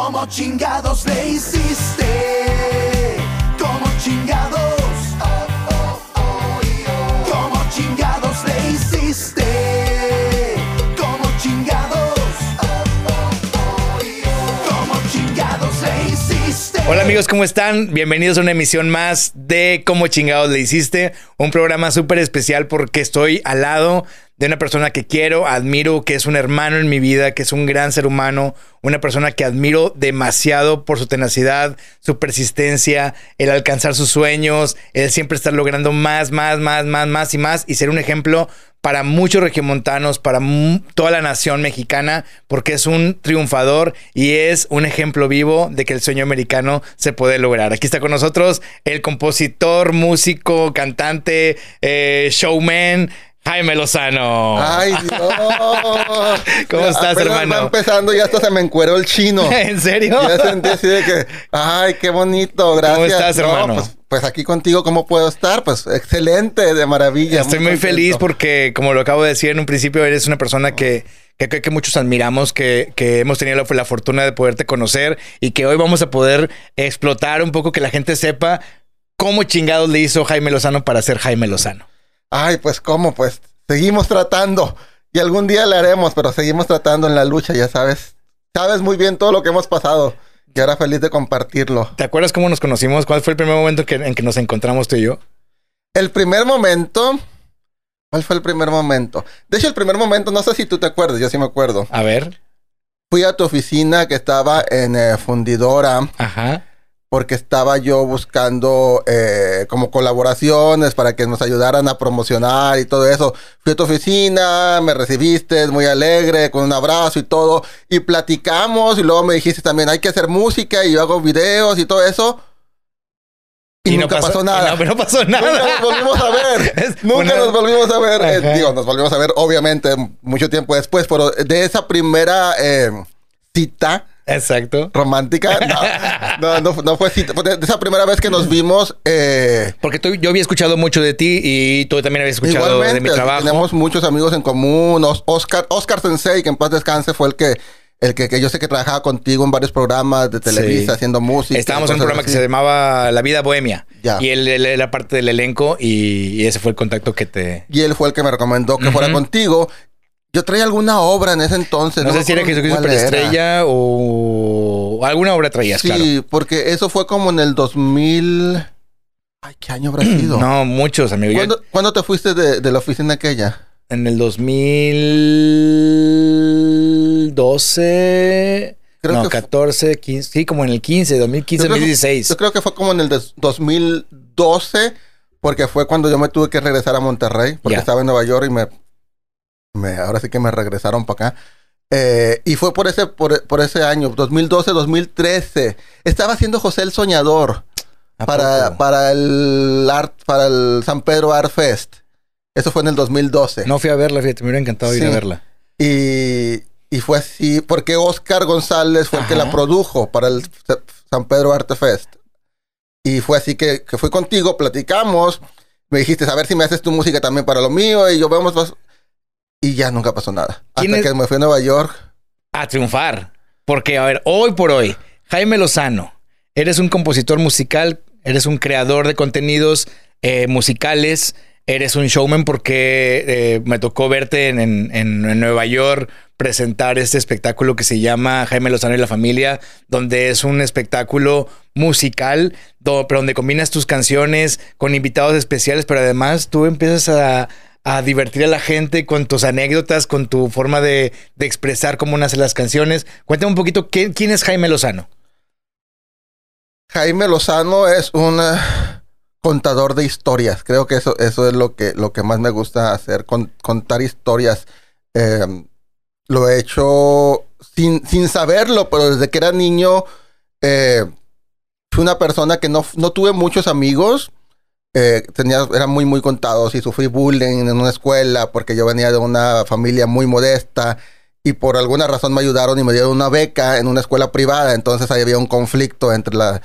¿Cómo chingados le hiciste? ¿Cómo chingados? Oh, oh, oh, yo. ¿Cómo chingados le hiciste? ¿Cómo chingados? Yo. ¿Cómo chingados le hiciste? Hola amigos, ¿cómo están? Bienvenidos a una emisión más de Cómo chingados le hiciste, un programa súper especial porque estoy al lado de una persona que quiero, admiro, que es un hermano en mi vida, que es un gran ser humano, una persona que admiro demasiado por su tenacidad, su persistencia, el alcanzar sus sueños, el siempre estar logrando más, más, más, más, más y más y ser un ejemplo para muchos regiomontanos, para toda la nación mexicana, porque es un triunfador y es un ejemplo vivo de que el sueño americano se puede lograr. Aquí está con nosotros el compositor, músico, cantante, eh, showman, Jaime Lozano. Ay, Dios. ¿Cómo estás, Apenas hermano? Va empezando y hasta se me encueró el chino. ¿En serio? Ya sentí así de que, ay, qué bonito, gracias. estás, No, hermano? Pues, pues aquí contigo, ¿cómo puedo estar? Pues excelente, de maravilla. Estoy muy feliz porque, como lo acabo de decir en un principio, eres una persona que, que que muchos admiramos, que, que hemos tenido la, la fortuna de poderte conocer y que hoy vamos a poder explotar un poco, que la gente sepa cómo chingados le hizo Jaime Lozano para ser Jaime Lozano. Ay, pues cómo, pues seguimos tratando. Y algún día le haremos, pero seguimos tratando en la lucha, ya sabes. Sabes muy bien todo lo que hemos pasado. Y ahora feliz de compartirlo. ¿Te acuerdas cómo nos conocimos? ¿Cuál fue el primer momento que- en que nos encontramos tú y yo? El primer momento. ¿Cuál fue el primer momento? De hecho, el primer momento, no sé si tú te acuerdas, yo sí me acuerdo. A ver. Fui a tu oficina que estaba en eh, Fundidora Ajá. Porque estaba yo buscando eh, como colaboraciones para que nos ayudaran a promocionar y todo eso. Fui a tu oficina, me recibiste muy alegre, con un abrazo y todo, y platicamos y luego me dijiste también hay que hacer música y yo hago videos y todo eso. Y, no nunca pasó, nada. y No, no pasó nada. Nunca nos volvimos a ver. Es Nunca una- nos volvimos a ver. Eh, digo, nos volvimos a ver, obviamente, mucho tiempo después, pero de esa primera eh, cita Exacto. romántica, no, no, no, no fue de de esa primera vez que nos vimos, eh, Porque tú, yo había escuchado mucho de ti y tú también habías escuchado de mi trabajo. Tenemos muchos amigos en común. Os- Oscar, Oscar Sensei, que en paz descanse, fue el que. El que, que yo sé que trabajaba contigo en varios programas de Televisa Sí. haciendo música. Estábamos en un programa que así. se llamaba La Vida Bohemia. Ya. Y él, él era parte del elenco y, y ese fue el contacto que te... Y él fue el que me recomendó que fuera contigo. Yo traía alguna obra en ese entonces. No, sé me si era Jesucristo. Superestrella o alguna obra traías, Sí, claro. porque eso fue como en el 2000. Ay, ¿qué año habrá sido? No, muchos, amigos. Yo- ¿Cuándo, cuándo te fuiste de, de la oficina aquella? en el 2012... Creo no, que fu- 14, 15... Sí, como en el 15, 2015, Yo creo que- 2016. Yo creo que fue como en el des- 2012, porque fue cuando yo me tuve que regresar a Monterrey, porque Ya. estaba en Nueva York y me, me- ahora sí que me regresaron para acá. Eh, y fue por ese, por, por ese año, 2012, 2013. Estaba haciendo José el Soñador ¿A para, para el art, para el San Pedro Art Fest. Eso fue en el 2012. No fui a verla, fíjate, me hubiera encantado ir a Sí. verla. Y, y fue así, porque Oscar González fue el que la produjo para el Sa- San Pedro Arte Fest. Y fue así que, que fui contigo, platicamos, me dijiste, a ver si me haces tu música también para lo mío, y yo vemos, vas- y ya nunca pasó nada. ¿Quién Hasta es- que me fui a Nueva York. a triunfar. Porque, a ver, hoy por hoy, Jaime Lozano, eres un compositor musical, eres un creador de contenidos eh, musicales, eres un showman porque eh, me tocó verte en, en- en- en Nueva York presentar este espectáculo que se llama Jaime Lozano y la familia, donde es un espectáculo musical, do- pero donde combinas tus canciones con invitados especiales, pero además tú empiezas a, a divertir a la gente con tus anécdotas, con tu forma de, de expresar cómo nacen las canciones. Cuéntame un poquito, ¿qué- ¿quién es Jaime Lozano? Jaime Lozano es un contador de historias. Creo que eso, eso es lo que, lo que más me gusta hacer, con- contar historias. Eh, lo he hecho sin, sin saberlo, pero desde que era niño eh, fui una persona que no, no tuve muchos amigos. Eh, tenía, eran muy, muy contados y sufrí bullying en una escuela porque yo venía de una familia muy modesta y por alguna razón me ayudaron y me dieron una beca en una escuela privada. Entonces ahí había un conflicto entre la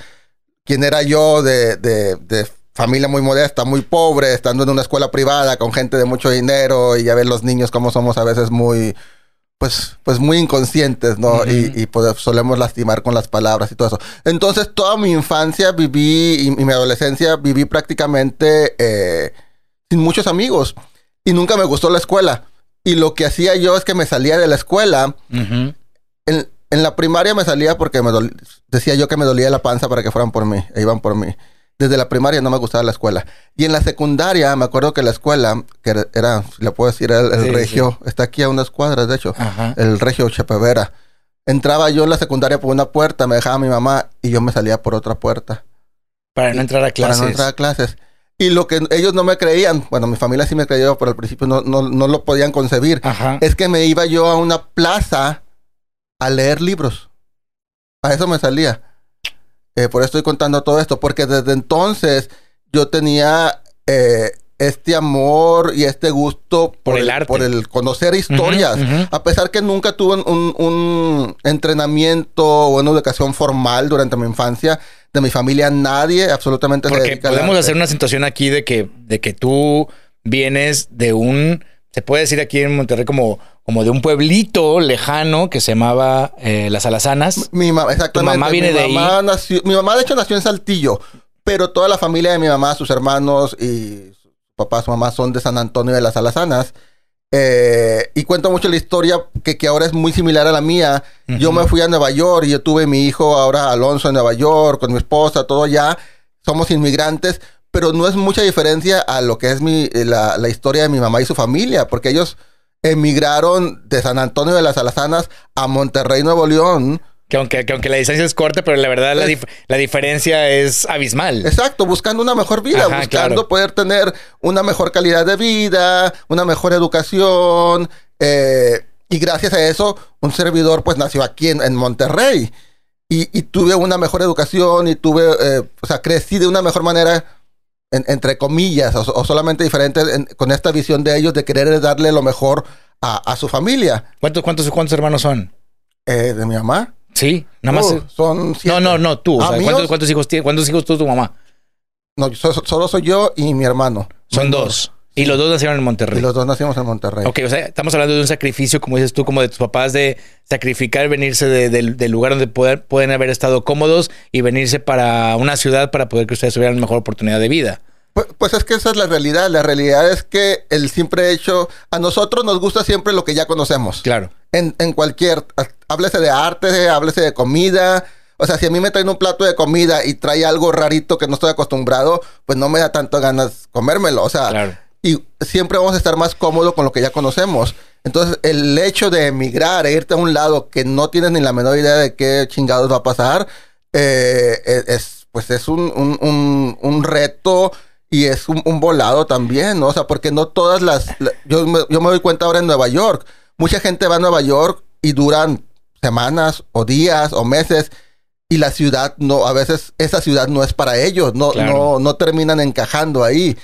quién era yo de, de, de familia muy modesta, muy pobre, estando en una escuela privada con gente de mucho dinero y ya ven los niños como somos a veces muy pues, pues muy inconscientes, ¿no? Y, y, pues solemos lastimar con las palabras y todo eso. Entonces, toda mi infancia viví y, y mi adolescencia viví prácticamente eh, sin muchos amigos. Y nunca me gustó la escuela. Y lo que hacía yo es que me salía de la escuela. En, en la primaria me salía porque me decía yo que me dolía la panza para que fueran por mí, e iban por mí. Desde la primaria no me gustaba la escuela. Y en la secundaria, me acuerdo que la escuela, que era, si le puedo decir, el, el Sí, regio, está aquí a unas cuadras, de hecho, Ajá. el regio Chapevera. Entraba yo en la secundaria por una puerta, me dejaba mi mamá y yo me salía por otra puerta Para no entrar a clases. para no entrar a clases. Y lo que ellos no me creían, bueno, mi familia sí me creyó, pero al principio no, no, no lo podían concebir, Ajá. es que me iba yo a una plaza a leer libros. A eso me salía. Eh, por eso estoy contando todo esto, porque desde entonces yo tenía eh, este amor y este gusto Por el arte. por el conocer historias. A pesar que nunca tuve un, un- entrenamiento o una educación formal durante mi infancia, de mi familia nadie absolutamente Porque podemos hacer una situación aquí de que, de que tú vienes de un, se puede decir aquí en Monterrey como, como de un pueblito lejano que se llamaba eh, Las Alazanas. Mi mamá, exactamente. mamá viene mi de ahí? mamá nació- mi mamá, de hecho, nació en Saltillo, pero toda la familia de mi mamá, sus hermanos y su papá, su mamá son de San Antonio de las Alazanas. Eh, y cuento mucho la historia que, que ahora es muy similar a la mía. Yo Ujú. me fui a Nueva York y yo tuve mi hijo ahora Alonso en Nueva York con mi esposa, todo ya. Somos inmigrantes, pero no es mucha diferencia a lo que es mi, la, la historia de mi mamá y su familia, porque ellos emigraron de San Antonio de las Alazanas a Monterrey, Nuevo León. Que aunque, que aunque la distancia es corta, pero la verdad la, dif- la diferencia es abismal. Exacto, buscando una mejor vida, Ajá, buscando claro. poder tener una mejor calidad de vida, una mejor educación. eh, y gracias a eso, un servidor pues nació aquí en, en Monterrey. Y, y tuve una mejor educación y tuve, eh, o sea, crecí de una mejor manera, en- entre comillas, o, o solamente diferente en- con esta visión de ellos de querer darle lo mejor a, a su familia. ¿Cuántos, cuántos, ¿Cuántos hermanos son? Eh, de mi mamá. Sí, nada más. Oh, son siete. no, no, no, tú. o. ¿cuántos, cuántos hijos tiene? ¿Cuántos hijos tuvo tu mamá? No, so- solo soy yo y mi hermano. Son dos. Y los dos nacieron en Monterrey. Y los dos nacimos en Monterrey. Ok, o sea, estamos hablando de un sacrificio, como dices tú, como de tus papás, de sacrificar, venirse de- del- del lugar donde poder- pueden haber estado cómodos y venirse para una ciudad para poder que ustedes tuvieran mejor oportunidad de vida. Pues, pues es que esa es la realidad. La realidad es que el simple hecho, a nosotros nos gusta siempre lo que ya conocemos. Claro. En, en cualquier, háblese de arte, háblese de comida. O sea, si a mí me traen un plato de comida y trae algo rarito que no estoy acostumbrado, pues no me da tanto ganas comérmelo. O sea, Claro. Y siempre vamos a estar más cómodos con lo que ya conocemos. Entonces, el hecho de emigrar e irte a un lado que no tienes ni la menor idea de qué chingados va a pasar, eh, es, es- pues es un, un- un- un reto y es un, un volado también, ¿no? O sea, porque no todas las... la- yo, me, yo me doy cuenta ahora en Nueva York. Mucha gente va a Nueva York y duran semanas o días o meses y la ciudad no, a veces esa ciudad no es para ellos, no, Claro. no, no terminan encajando ahí.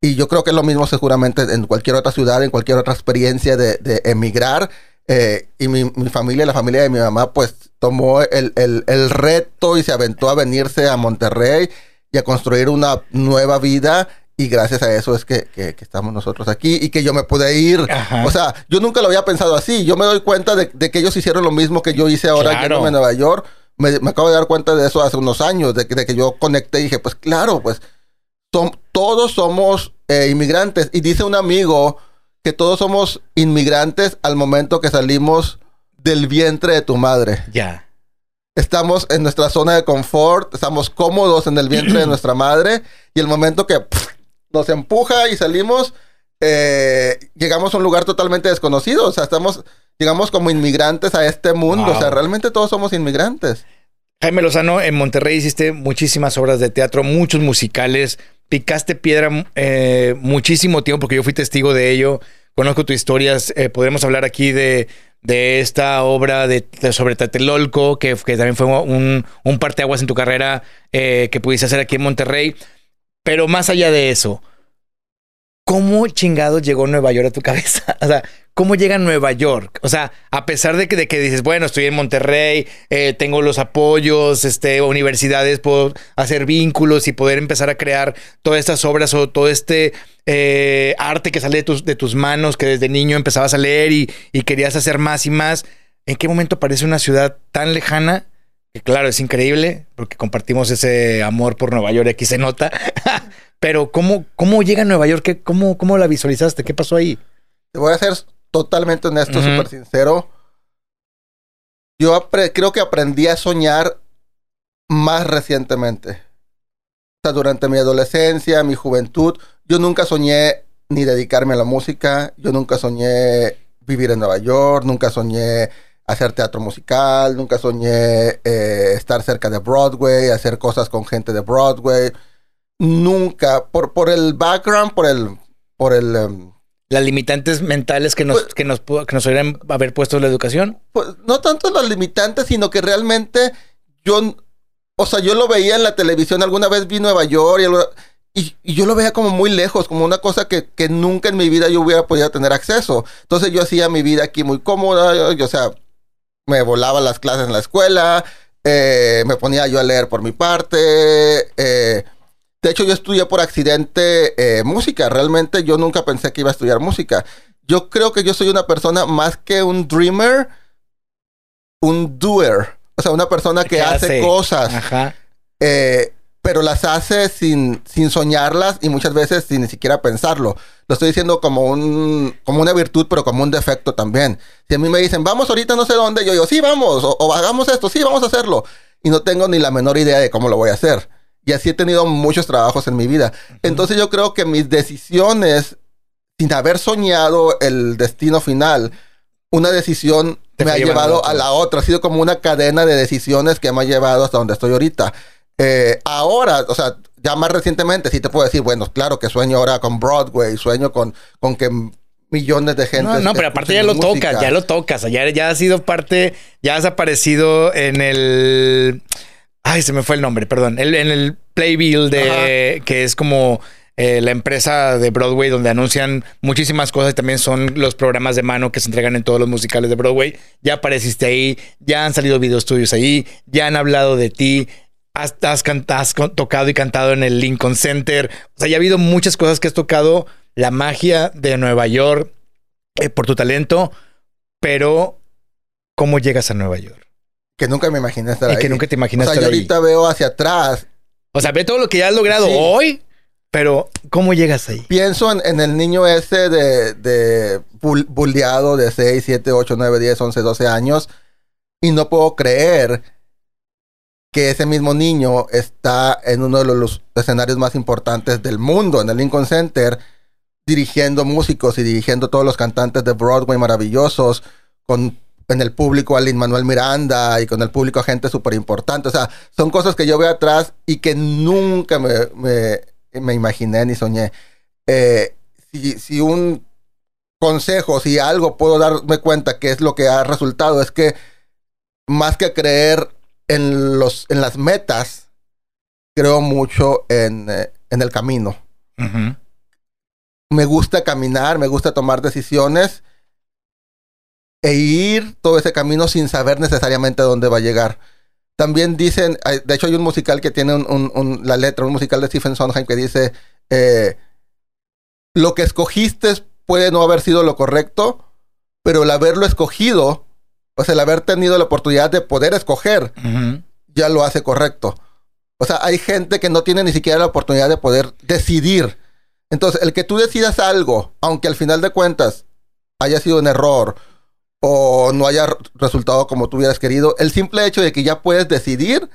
Y yo creo que es lo mismo seguramente en cualquier otra ciudad, en cualquier otra experiencia de, de emigrar. Eh, y mi, mi familia, la familia de mi mamá, pues tomó el, el- el reto y se aventó a venirse a Monterrey y a construir una nueva vida. Y gracias a eso es que, que- que estamos nosotros aquí y que yo me pude ir. Ajá. O sea, yo nunca lo había pensado así. Yo me doy cuenta de, de que ellos hicieron lo mismo que yo hice ahora Claro. a Nueva York. Me, me acabo de dar cuenta de eso hace unos años, de, que- de que yo conecté y dije, pues claro, pues som- todos somos eh, inmigrantes. Y dice un amigo que todos somos inmigrantes al momento que salimos del vientre de tu madre. Ya. Estamos en nuestra zona de confort, estamos cómodos en el vientre de nuestra madre y el momento que pff, nos empuja y salimos, eh, llegamos a un lugar totalmente desconocido. O sea, estamos, llegamos como inmigrantes a este mundo. O sea, realmente todos somos inmigrantes. Jaime Lozano, en Monterrey hiciste muchísimas obras de teatro, muchos musicales, picaste piedra eh, muchísimo tiempo porque yo fui testigo de ello. Conozco tus historias. eh, podremos hablar aquí de, de esta obra de, sobre Tlatelolco, que, que también fue un, un parteaguas en tu carrera eh, que pudiste hacer aquí en Monterrey. Pero más allá de eso, ¿cómo chingado llegó Nueva York a tu cabeza? O sea, ¿cómo llega Nueva York? O sea, a pesar de que, de que dices, bueno, estoy en Monterrey, eh, tengo los apoyos, este, universidades, puedo hacer vínculos y poder empezar a crear todas estas obras o todo este eh, arte que sale de tus, de tus manos, que desde niño empezabas a leer y, y querías hacer más y más. ¿En qué momento aparece una ciudad tan lejana? Que claro, es increíble, porque compartimos ese amor por Nueva York, aquí se nota. Pero ¿cómo, cómo llega a Nueva York? ¿Qué, cómo, ¿Cómo la visualizaste? ¿Qué pasó ahí? Te voy a ser totalmente honesto, Ujú. súper sincero. Yo creo que aprendí a soñar más recientemente. O sea, durante mi adolescencia, mi juventud, yo nunca soñé ni dedicarme a la música. Yo nunca soñé vivir en Nueva York. Nunca soñé hacer teatro musical. Nunca soñé eh, estar cerca de Broadway, hacer cosas con gente de Broadway. Nunca, por, por el background, por el, por el, em, Las limitantes mentales que nos, Pues- que nos, que nos deberían haber puesto la educación. pues no tanto los limitantes, sino que realmente yo, o sea, yo lo veía en la televisión, alguna vez vi Nueva York y, algo- y- y yo lo veía como muy lejos, como una cosa que, que nunca en mi vida yo hubiera podido tener acceso. Entonces yo hacía mi vida aquí muy cómoda, yo, yo, o sea, me volaba las clases en la escuela, eh, me ponía yo a leer por mi parte. eh, de hecho, yo estudié por accidente eh, música. Realmente yo nunca pensé que iba a estudiar música. Yo creo que yo soy una persona más que un dreamer, un doer. O sea, una persona que ¿Qué hace, hace? cosas, Ajá. eh, pero las hace sin, sin soñarlas y muchas veces sin ni siquiera pensarlo. Lo estoy diciendo como, un, como una virtud, pero como un defecto también. Si a mí me dicen, vamos ahorita no sé dónde, yo digo, sí, vamos, o, o hagamos esto, sí, vamos a hacerlo. Y no tengo ni la menor idea de cómo lo voy a hacer. Y así he tenido muchos trabajos en mi vida. Entonces yo creo que mis decisiones, sin haber soñado el destino final, una decisión Te me ha llevado a la otra. Ha sido como una cadena de decisiones que me ha llevado hasta donde estoy ahorita. Eh, ahora, o sea, ya más recientemente sí te puedo decir, bueno, claro que sueño ahora con Broadway, sueño con, con que millones de gente... No, no, pero aparte ya lo música. tocas, ya lo tocas. Ya, ya has sido parte, ya has aparecido en el. Ay, se me fue el nombre, perdón. El- en el Playbill de que es como eh, la empresa de Broadway donde anuncian muchísimas cosas y también son los programas de mano que se entregan en todos los musicales de Broadway. Ya apareciste ahí, ya han salido videos tuyos ahí, ya han hablado de ti. Has, has tocado y cantado en el Lincoln Center. O sea, ya ha habido muchas cosas que has tocado. La magia de Nueva York eh, por tu talento, pero ¿cómo llegas a Nueva York? Que nunca me imaginé estar Y ahí. que nunca te o imaginas sea, estar yo ahí. ahorita veo hacia atrás O sea, ve todo lo que ya has logrado Sí. hoy, pero ¿cómo llegas ahí? Pienso en, en el niño ese de, de bul- bulleado de 6, 7, 8, 9, 10, 11, 12 años y no puedo creer que ese mismo niño está en uno de los escenarios más importantes del mundo, en el Lincoln Center, dirigiendo músicos y dirigiendo todos los cantantes de Broadway maravillosos, con en el público a Lin Manuel Miranda y con el público a gente súper importante. O sea, son cosas que yo veo atrás y que nunca me, me, me imaginé ni soñé. Eh, si, si un consejo, si algo puedo darme cuenta que es lo que ha resultado, es que más que creer en, los, en las metas, creo mucho en, eh, en el camino. Ujú. Me gusta caminar, me gusta tomar decisiones e ir todo ese camino sin saber necesariamente a dónde va a llegar. También dicen, de hecho hay un musical que tiene un- un- un- la letra, un musical de Stephen Sondheim que dice, eh, lo que escogiste puede no haber sido lo correcto, pero el haberlo escogido, o sea, el haber tenido la oportunidad de poder escoger, ya lo hace correcto. O sea, hay gente que no tiene ni siquiera la oportunidad de poder decidir. Entonces, el que tú decidas algo, aunque al final de cuentas haya sido un error o no haya resultado como tú hubieras querido, el simple hecho de que ya puedes decidir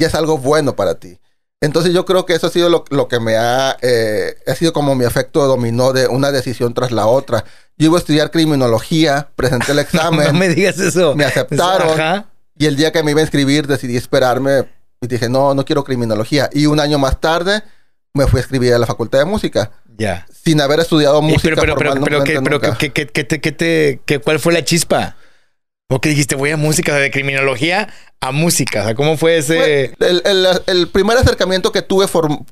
ya es algo bueno para ti. Entonces yo creo que eso ha sido lo, lo que me ha, eh, ha sido como mi efecto dominó de una decisión tras la otra. Yo iba a estudiar criminología, presenté el No, examen, me digas eso. me aceptaron. Ajá. Y el día que me iba a inscribir decidí esperarme y dije, no, no quiero criminología. Y un año más tarde me fui a escribir a la Facultad de Música, Ya. sin haber estudiado Y música pero, pero, pero, ¿qué- pero. ¿qué- qué- qué te- qué ¿cuál fue la chispa? ¿O qué dijiste? Voy a música, de criminología a música. O sea, ¿cómo fue ese...? Fue el, el- el primer acercamiento que tuve form-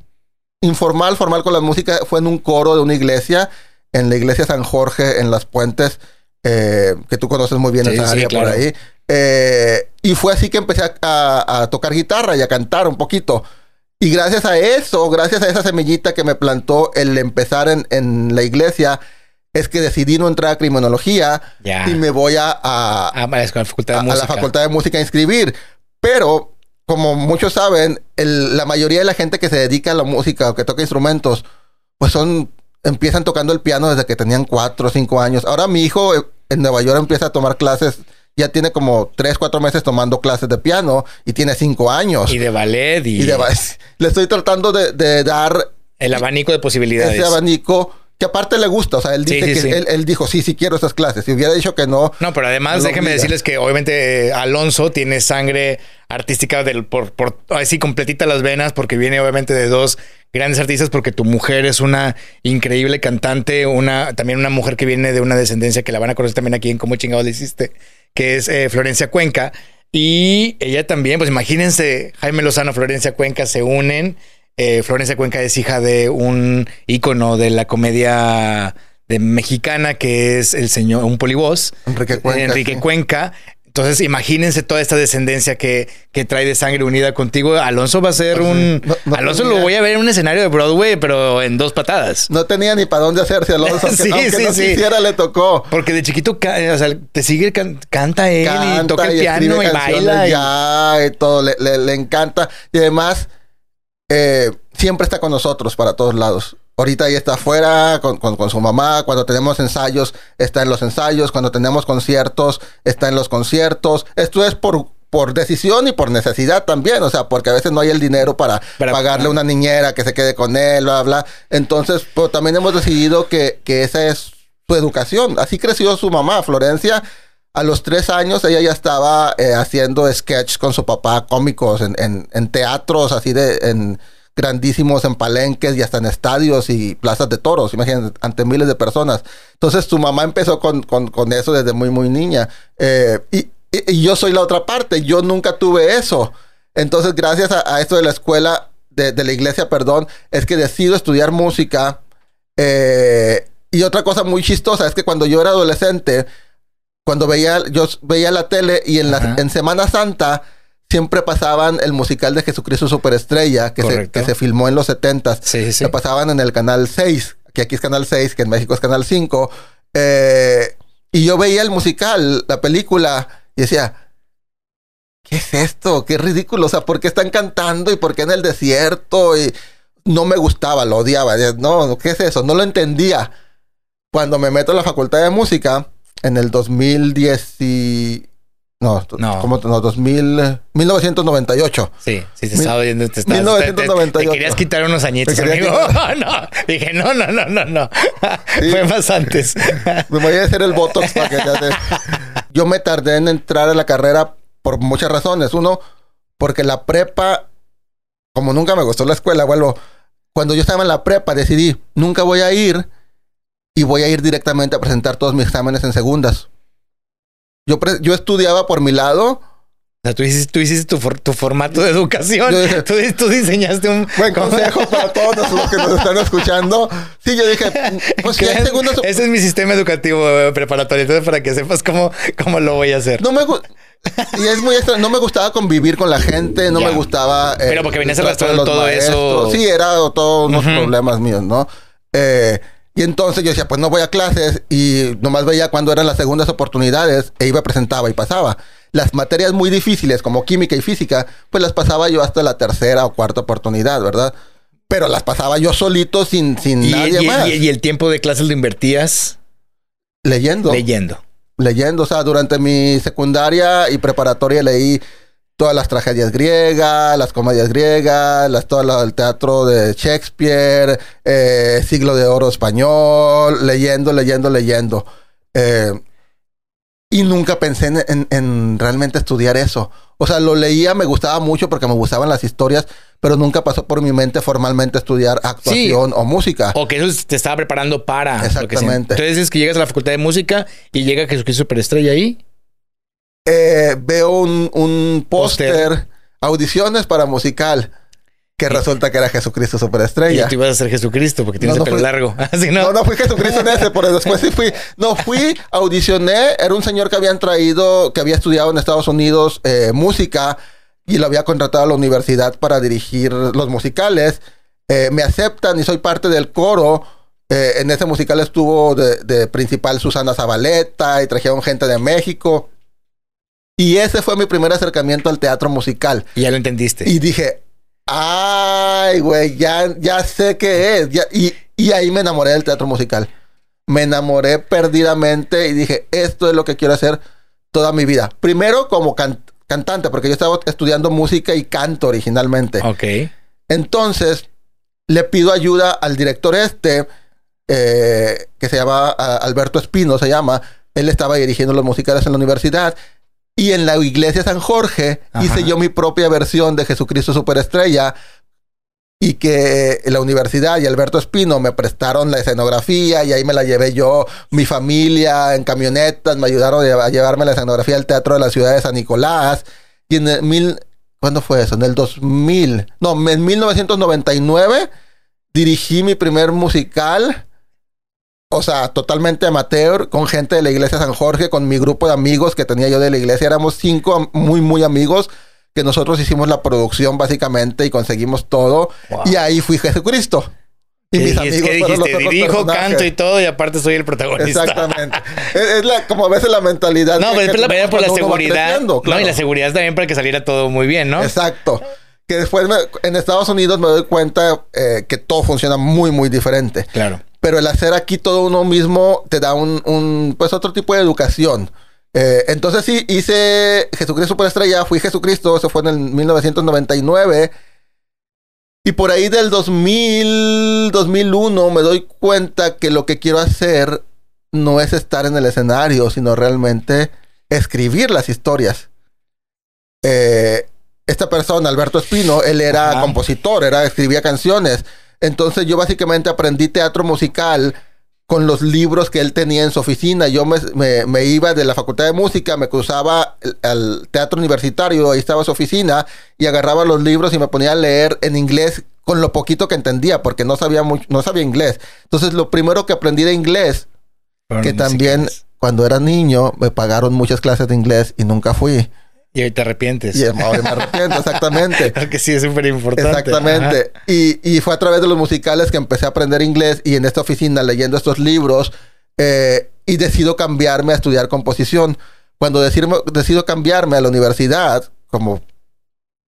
informal, formal con la música fue en un coro de una iglesia, en la iglesia San Jorge, en Las Puentes, eh, que tú conoces muy bien Sí, esa sí, área claro. por ahí. Eh, y fue así que empecé a, a- a tocar guitarra y a cantar un poquito. Y gracias a eso, gracias a esa semillita que me plantó el empezar en, en la iglesia, es que decidí no entrar a criminología y me voy a, a- Ah, la facultad de a, la Facultad de Música a inscribir. Pero, como muchos saben, el- la mayoría de la gente que se dedica a la música o que toca instrumentos, pues son, empiezan tocando el piano desde que tenían cuatro o cinco años. Ahora mi hijo eh, en Nueva York empieza a tomar clases, ya tiene como tres, cuatro meses tomando clases de piano y tiene cinco años. Y de ballet y, Y de- le estoy tratando de, de dar el abanico de posibilidades. ese abanico que aparte le gusta. O sea, él dice sí, que sí. Él, él dijo, sí, sí quiero esas clases. Si hubiera dicho que no, No, pero además déjenme decirles que obviamente eh, Alonso tiene sangre artística del, por, por así completita las venas porque viene obviamente de dos grandes artistas porque tu mujer es una increíble cantante, una también una mujer que viene de una descendencia que la van a conocer también aquí en Cómo chingados le hiciste, que es eh, Florencia Cuenca. Y ella también, pues imagínense, Jaime Lozano, Florencia Cuenca se unen. Eh, Florencia Cuenca es hija de un ícono de la comedia de mexicana que es el señor, un polivoz. Enrique Cuenca. Enrique sí. Cuenca. Entonces, imagínense toda esta descendencia que, que trae de sangre unida contigo. Alonso va a ser un. No- no Alonso tenía- lo voy a ver en un escenario de Broadway, pero en dos patadas. No tenía ni para dónde hacerse Alonso. Sí, aunque sí, no sí. quisiera, le tocó. Porque de chiquito, ca- o sea, te sigue, can- canta él y toca el y piano y baila. y- Ya, y todo. Le, le- le encanta. Y además, eh, siempre está con nosotros para todos lados. Ahorita ahí está afuera con, con- con su mamá. Cuando tenemos ensayos, está en los ensayos. Cuando tenemos conciertos, está en los conciertos. Esto es por, por decisión y por necesidad también. O sea, porque a veces no hay el dinero para, Para- pagarle a una niñera que se quede con él, bla, bla. Entonces, pues, también hemos decidido que, que esa es su educación. Así creció su mamá, Florencia. A los tres años ella ya estaba eh, haciendo sketches con su papá cómicos en, en- en teatros así de en grandísimos en palenques y hasta en estadios y plazas de toros, imagínense, ante miles de personas. Entonces su mamá empezó con, con- con eso desde muy muy niña. Eh, y, y- y yo soy la otra parte, yo nunca tuve eso. Entonces gracias a, a esto de la escuela, de, de la iglesia, perdón, es que decido estudiar música. Eh, y otra cosa muy chistosa es que cuando yo era adolescente, cuando veía, yo veía la tele y en, la, en Semana Santa siempre pasaban el musical de Jesucristo Superestrella que, se, que se filmó en los 70s. Sí, sí. Se pasaban en el canal 6, que aquí es canal 6, que en México es canal 5. Eh, y yo veía el musical, la película, y decía, ¿qué es esto? Qué ridículo. O sea, ¿por qué están cantando y por qué en el desierto? Y no me gustaba, lo odiaba. No, ¿qué es eso? No lo entendía. Cuando me meto a la facultad de música, en el 2010 y... No, No. ¿cómo? no 2000, 1998. Sí, sí, te estaba. Te, estabas- 1998. te- te- te querías quitar unos añitos, amigo. no, dije, no, no, no, no, no. Sí. Fue más antes. Me voy a hacer el Botox para que ya te- Yo me tardé en entrar a la carrera por muchas razones. Uno, porque la prepa, como nunca me gustó la escuela, vuelvo. Cuando yo estaba en la prepa, decidí, nunca voy a ir y voy a ir directamente a presentar todos mis exámenes en segundas. Yo, pre- yo estudiaba por mi lado. O sea, tú hiciste, tú hiciste tu, for- tu formato de educación. Dije- tú, tú diseñaste un... Buen consejo para todos los que nos están escuchando. Sí, yo dije, pues si hay ¿Crees? segundas Ese es mi sistema educativo eh, preparatorio. Entonces, para que sepas cómo, cómo lo voy a hacer. No me y es muy extraño, no me gustaba convivir con la gente, no Ya. me gustaba... eh, Pero porque venías arrastrando los todo eso. maestros. Sí, era todos unos Ujú. problemas míos, ¿no? Eh, y entonces yo decía, pues no voy a clases y nomás veía cuando eran las segundas oportunidades e iba, presentaba y pasaba. Las materias muy difíciles como química y física, pues las pasaba yo hasta la tercera o cuarta oportunidad, ¿verdad? Pero las pasaba yo solito sin, sin Y, nadie y- más. y- y el tiempo de clases lo invertías leyendo. leyendo. leyendo, o sea, durante mi secundaria y preparatoria leí todas las tragedias griegas, las comedias griegas, las, todo la- el teatro de Shakespeare, eh, siglo de oro español, leyendo, leyendo, leyendo. Eh, y nunca pensé en, en- en realmente estudiar eso. O sea, lo leía, me gustaba mucho porque me gustaban las historias, pero nunca pasó por mi mente formalmente estudiar actuación o música. O que eso te estaba preparando para. Exactamente. Entonces es que llegas a la facultad de música y llega Jesucristo Superestrella ahí. Eh, veo un, un Póster. audiciones para musical. que resulta que era Jesucristo Y Superestrella. tú ibas a ser Jesucristo porque tienes No, el no pelo fue- largo. Así No, no. no fui Jesucristo en ese, pero después sí fui. No, fui, audicioné. Era un señor que habían traído, que había estudiado en Estados Unidos eh, música y lo había contratado a la universidad para dirigir los musicales. Eh, me aceptan y soy parte del coro. Eh, en ese musical estuvo de, de principal Susana Zabaleta y trajeron gente de México. Y ese fue mi primer acercamiento al teatro musical. Y ya lo entendiste. Y dije, ay, güey, ya, ya sé qué es. Ya- y, y ahí me enamoré del teatro musical. Me enamoré perdidamente y dije, esto es lo que quiero hacer toda mi vida. Primero como can- cantante, porque yo estaba estudiando música y canto originalmente. Ok. Entonces, le pido ayuda al director este, eh, que se llama a- Alberto Espino, se llama. Él estaba dirigiendo los musicales en la universidad. Y en la iglesia San Jorge Ajá. hice yo mi propia versión de Jesucristo Superestrella. Y que la universidad y Alberto Espino me prestaron la escenografía y ahí me la llevé yo, mi familia en camionetas, me ayudaron a llevarme la escenografía al Teatro de la Ciudad de San Nicolás. Y en el mil, ¿Cuándo fue eso? En el 2000. No, en 1999 dirigí mi primer musical. O sea, totalmente amateur, con gente de la iglesia San Jorge, con mi grupo de amigos que tenía yo de la iglesia. Éramos cinco muy, muy amigos que nosotros hicimos la producción básicamente y conseguimos todo. Wow. Y ahí fui Jesucristo. Y ¿Qué mis amigos ¿Qué fueron los dijiste? otros Dirijo, personajes. canto y todo, y aparte soy el protagonista. Exactamente. es, es la, como a veces la mentalidad. No, que- pero que después la por la seguridad. No, y la seguridad también para que saliera todo muy bien, ¿no? Exacto. Que después me- en Estados Unidos me doy cuenta eh, que todo funciona muy, muy diferente. Claro. Pero el hacer aquí todo uno mismo te da un, un, pues otro tipo de educación. Eh, entonces sí, hice Jesucristo Superestrella, fui Jesucristo, eso fue en el 1999. Y por ahí del 2000, 2001 me doy cuenta que lo que quiero hacer no es estar en el escenario, sino realmente escribir las historias. Eh, esta persona, Alberto Espino, él era Ajá. compositor, era, escribía canciones. Entonces yo básicamente aprendí teatro musical con los libros que él tenía en su oficina. Yo me, me- me iba de la facultad de música, me cruzaba al teatro universitario, ahí estaba su oficina, y agarraba los libros y me ponía a leer en inglés con lo poquito que entendía, porque no sabía mucho, no sabía inglés. Entonces lo primero que aprendí de inglés, que también cuando era niño me pagaron muchas clases de inglés y nunca fui. Y hoy te arrepientes. Y ahora me arrepiento, exactamente. Porque sí, es súper importante. Exactamente. Y, y fue a través de los musicales que empecé a aprender inglés y en esta oficina leyendo estos libros eh, y decido cambiarme a estudiar composición. Cuando decido, decido cambiarme a la universidad, como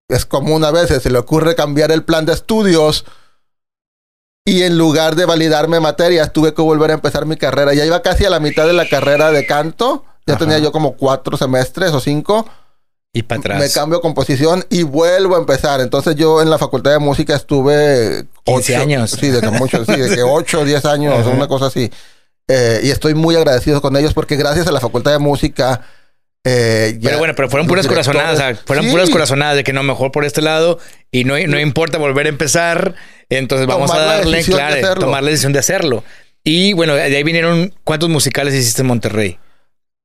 es común a veces, se le ocurre cambiar el plan de estudios y en lugar de validarme materias tuve que volver a empezar mi carrera. Ya iba casi a la mitad de la carrera de canto. Ya Ajá. tenía yo como cuatro semestres o cinco Y para atrás. me cambio composición y vuelvo a empezar. Entonces yo en la facultad de música estuve 15 ocho- años. Sí, de que mucho, sí, de que 8 o 10 años, Ajá. una cosa así. Eh, y estoy muy agradecido con ellos porque gracias a la facultad de música. eh, Pero bueno, pero fueron puras corazonadas, o sea, directores- fueron Sí, puras corazonadas de que no, mejor por este lado y no, no importa volver a empezar, entonces vamos Tomar a darle, claro, tomar la decisión de hacerlo. Y bueno, de ahí vinieron, ¿cuántos musicales hiciste en Monterrey?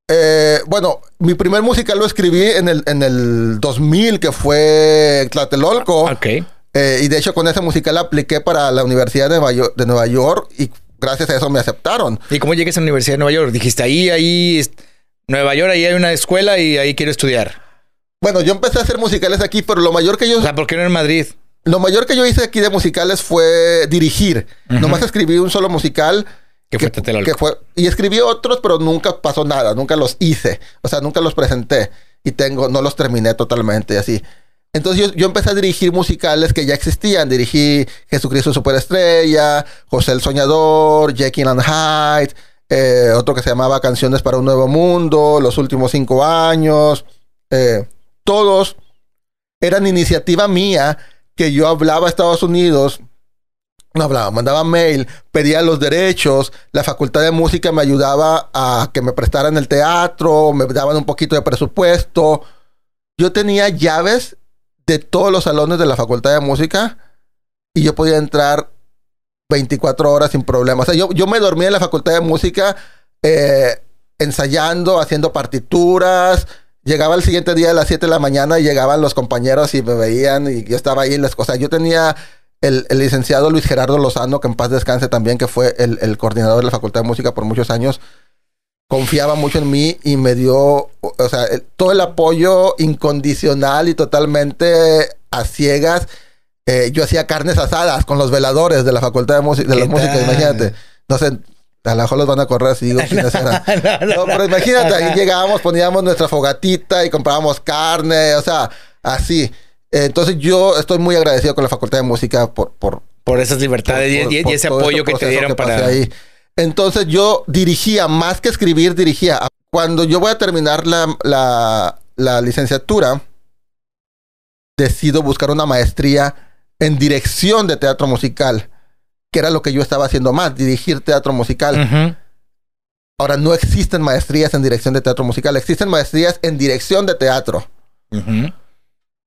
Eh, bueno, mi primer musical lo escribí en el, en el 2000, que fue Tlatelolco. Ok. Eh, y de hecho con ese musical apliqué para la Universidad de Nueva York, de Nueva York y gracias a eso me aceptaron. ¿Y cómo llegas a la Universidad de Nueva York? Dijiste, ahí, ahí, Nueva York, ahí hay una escuela y ahí quiero estudiar. Bueno, yo empecé a hacer musicales aquí, pero lo mayor que yo O sea, ¿por qué no en Madrid? Lo mayor que yo hice aquí de musicales fue dirigir. Ujú. Nomás escribí un solo musical. Que fue Tlatelolco. que fue- y escribí otros, pero nunca pasó nada. Nunca los hice. O sea, nunca los presenté. Y tengo, no los terminé totalmente y así. Entonces yo, yo empecé a dirigir musicales que ya existían. Dirigí Jesucristo Superestrella, José el Soñador, Jekyll and Hyde, eh, otro que se llamaba Canciones para un Nuevo Mundo, Los Últimos Cinco Años. eh, todos eran iniciativa mía que yo hablaba a Estados Unidos. No hablaba, mandaba mail, pedía los derechos, la facultad de música me ayudaba a que me prestaran el teatro, me daban un poquito de presupuesto. Yo tenía llaves de todos los salones de la facultad de música y yo podía entrar 24 horas sin problema. O sea, yo, yo me dormía en la facultad de música eh, ensayando, haciendo partituras. llegaba el siguiente día a las 7 de la mañana y llegaban los compañeros y me veían y yo estaba ahí en las cosas. Yo tenía el, el licenciado Luis Gerardo Lozano, que en paz descanse también, que fue el, el coordinador de la Facultad de Música por muchos años confiaba mucho en mí y me dio, o sea, el- todo el apoyo incondicional y totalmente a ciegas. Eh, yo hacía carnes asadas con los veladores de la Facultad de, Música de la ¿Qué Música, tal? imagínate. No sé, a lo mejor los van a correr si digo quiénes eran. No, pero imagínate, ahí llegábamos, poníamos nuestra fogatita y comprábamos carne, o sea, así. Entonces yo estoy muy agradecido con la Facultad de Música por, por, Por esas libertades y- por- ese apoyo que te dieron que para... ahí. Entonces yo dirigía, más que escribir, dirigía. Cuando yo voy a terminar la, la, la licenciatura, decido buscar una maestría en dirección de teatro musical, que era lo que yo estaba haciendo más, dirigir teatro musical. Ahora, no existen maestrías en dirección de teatro musical, existen maestrías en dirección de teatro. Ujú.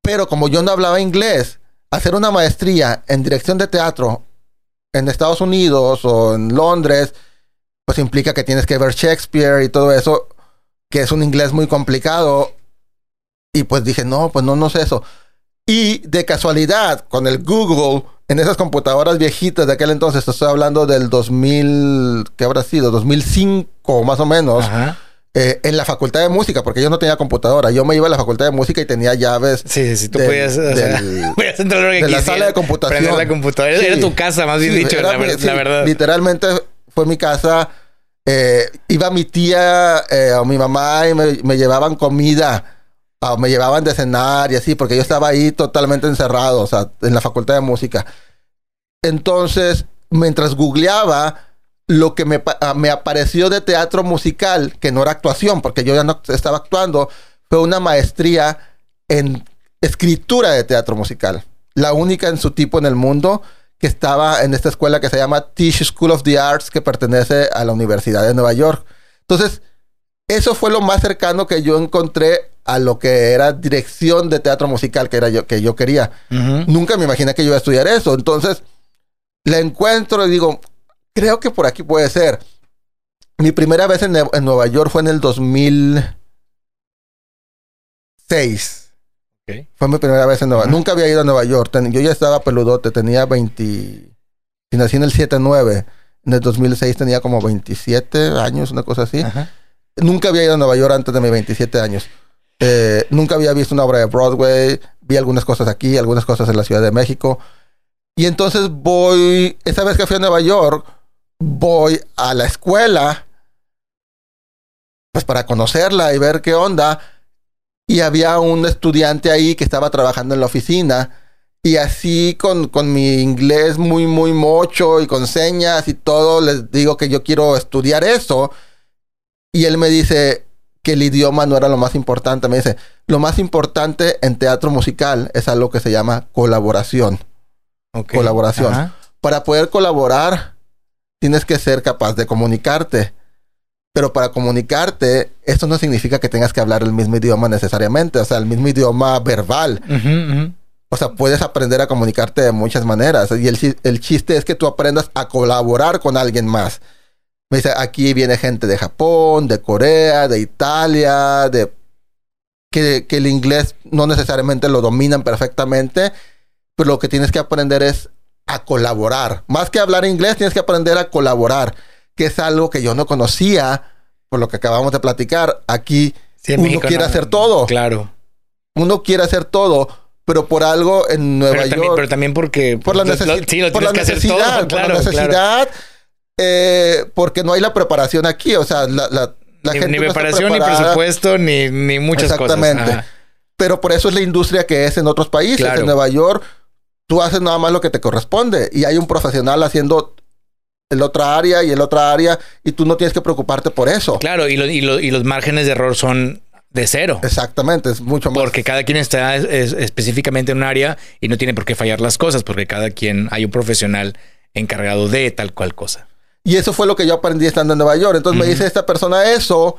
Pero como yo no hablaba inglés, hacer una maestría en dirección de teatro en Estados Unidos o en Londres, pues implica que tienes que ver Shakespeare y todo eso, que es un inglés muy complicado. Y pues dije, no, pues no, no sé eso. Y de casualidad, con el Google, en esas computadoras viejitas de aquel entonces, estoy hablando del 2000, ¿qué habrá sido? 2005 más o menos Ajá. Eh, en la facultad de música, porque yo no tenía computadora. Yo me iba a la facultad de música y tenía llaves. Sí, sí, tú del- podías, sea, del- podías entrar lo que de la sala de computación. Prender la computadora. Era- Sí. Era tu casa, más bien Sí, dicho, era la, ver- sí, la verdad. Literalmente fue mi casa. Eh, iba mi tía eh, o mi mamá y me, me llevaban comida. o me llevaban de cenar y así, porque yo estaba ahí totalmente encerrado, o sea, en la facultad de música. Entonces, mientras googleaba, lo que me, ah, me apareció de teatro musical, que no era actuación, porque yo ya no estaba actuando, fue una maestría en escritura de teatro musical. La única en su tipo en el mundo que estaba en esta escuela que se llama Tisch School of the Arts, que pertenece a la Universidad de Nueva York. Entonces, eso fue lo más cercano que yo encontré a lo que era dirección de teatro musical que, era yo, que yo quería. Nunca me imaginé que yo iba a estudiar eso. Entonces, la encuentro y digo, creo que por aquí puede ser. Mi primera vez en, Nueva York fue en el 2006. Ok. Fue mi primera vez en Nueva Ajá. Nunca había ido a Nueva York. Ten- yo ya estaba peludote, tenía 20... Si nací en el 7-9. En el 2006 tenía como 27 años, una cosa así. Nunca había ido a Nueva York antes de mis 27 años. Eh, nunca había visto una obra de Broadway. Vi algunas cosas aquí, algunas cosas en la Ciudad de México. Y entonces voy, esa vez que fui a Nueva York, voy a la escuela, pues para conocerla y ver qué onda. Y había un estudiante ahí que estaba trabajando en la oficina. Y así con, con mi inglés muy, muy mocho y con señas y todo, les digo que yo quiero estudiar eso. Y él me dice que el idioma no era lo más importante. Me dice, lo más importante en teatro musical es algo que se llama colaboración. Colaboración. Ajá. Para poder colaborar, tienes que ser capaz de comunicarte. Pero para comunicarte, eso no significa que tengas que hablar el mismo idioma necesariamente, o sea, el mismo idioma verbal. Ujú, ujú. O sea, puedes aprender a comunicarte de muchas maneras. Y el, el chiste es que tú aprendas a colaborar con alguien más. Me dice, aquí viene gente de Japón, de Corea, de Italia, de... Que, que el inglés no necesariamente lo dominan perfectamente, pero lo que tienes que aprender es a colaborar. Más que hablar inglés, tienes que aprender a colaborar, que es algo que yo no conocía, por lo que acabamos de platicar. Aquí Sí, uno México quiere no- hacer todo. Claro. uno quiere hacer todo, pero por algo en Nueva Pero York... también, pero también porque... por la, lo- necesi- lo- sí, lo por la necesidad, todo, por la claro. necesidad, eh, porque no hay la preparación aquí, o sea, la, la, la Ni, gente ni no preparación, ni presupuesto, ni, ni muchas Exactamente. cosas. Ajá. Pero por eso es la industria que es en otros países. Claro. En Nueva York, tú haces nada más lo que te corresponde y hay un profesional haciendo el otra área y el otra área y tú no tienes que preocuparte por eso. Claro, y, lo- y, lo- y los márgenes de error son de cero. Exactamente, es mucho más. Porque cada quien está es- es- específicamente en un área y no tiene por qué fallar las cosas, porque cada quien hay un profesional encargado de tal cual cosa. Y eso fue lo que yo aprendí estando en Nueva York. Entonces me Ujú. dice esta persona eso,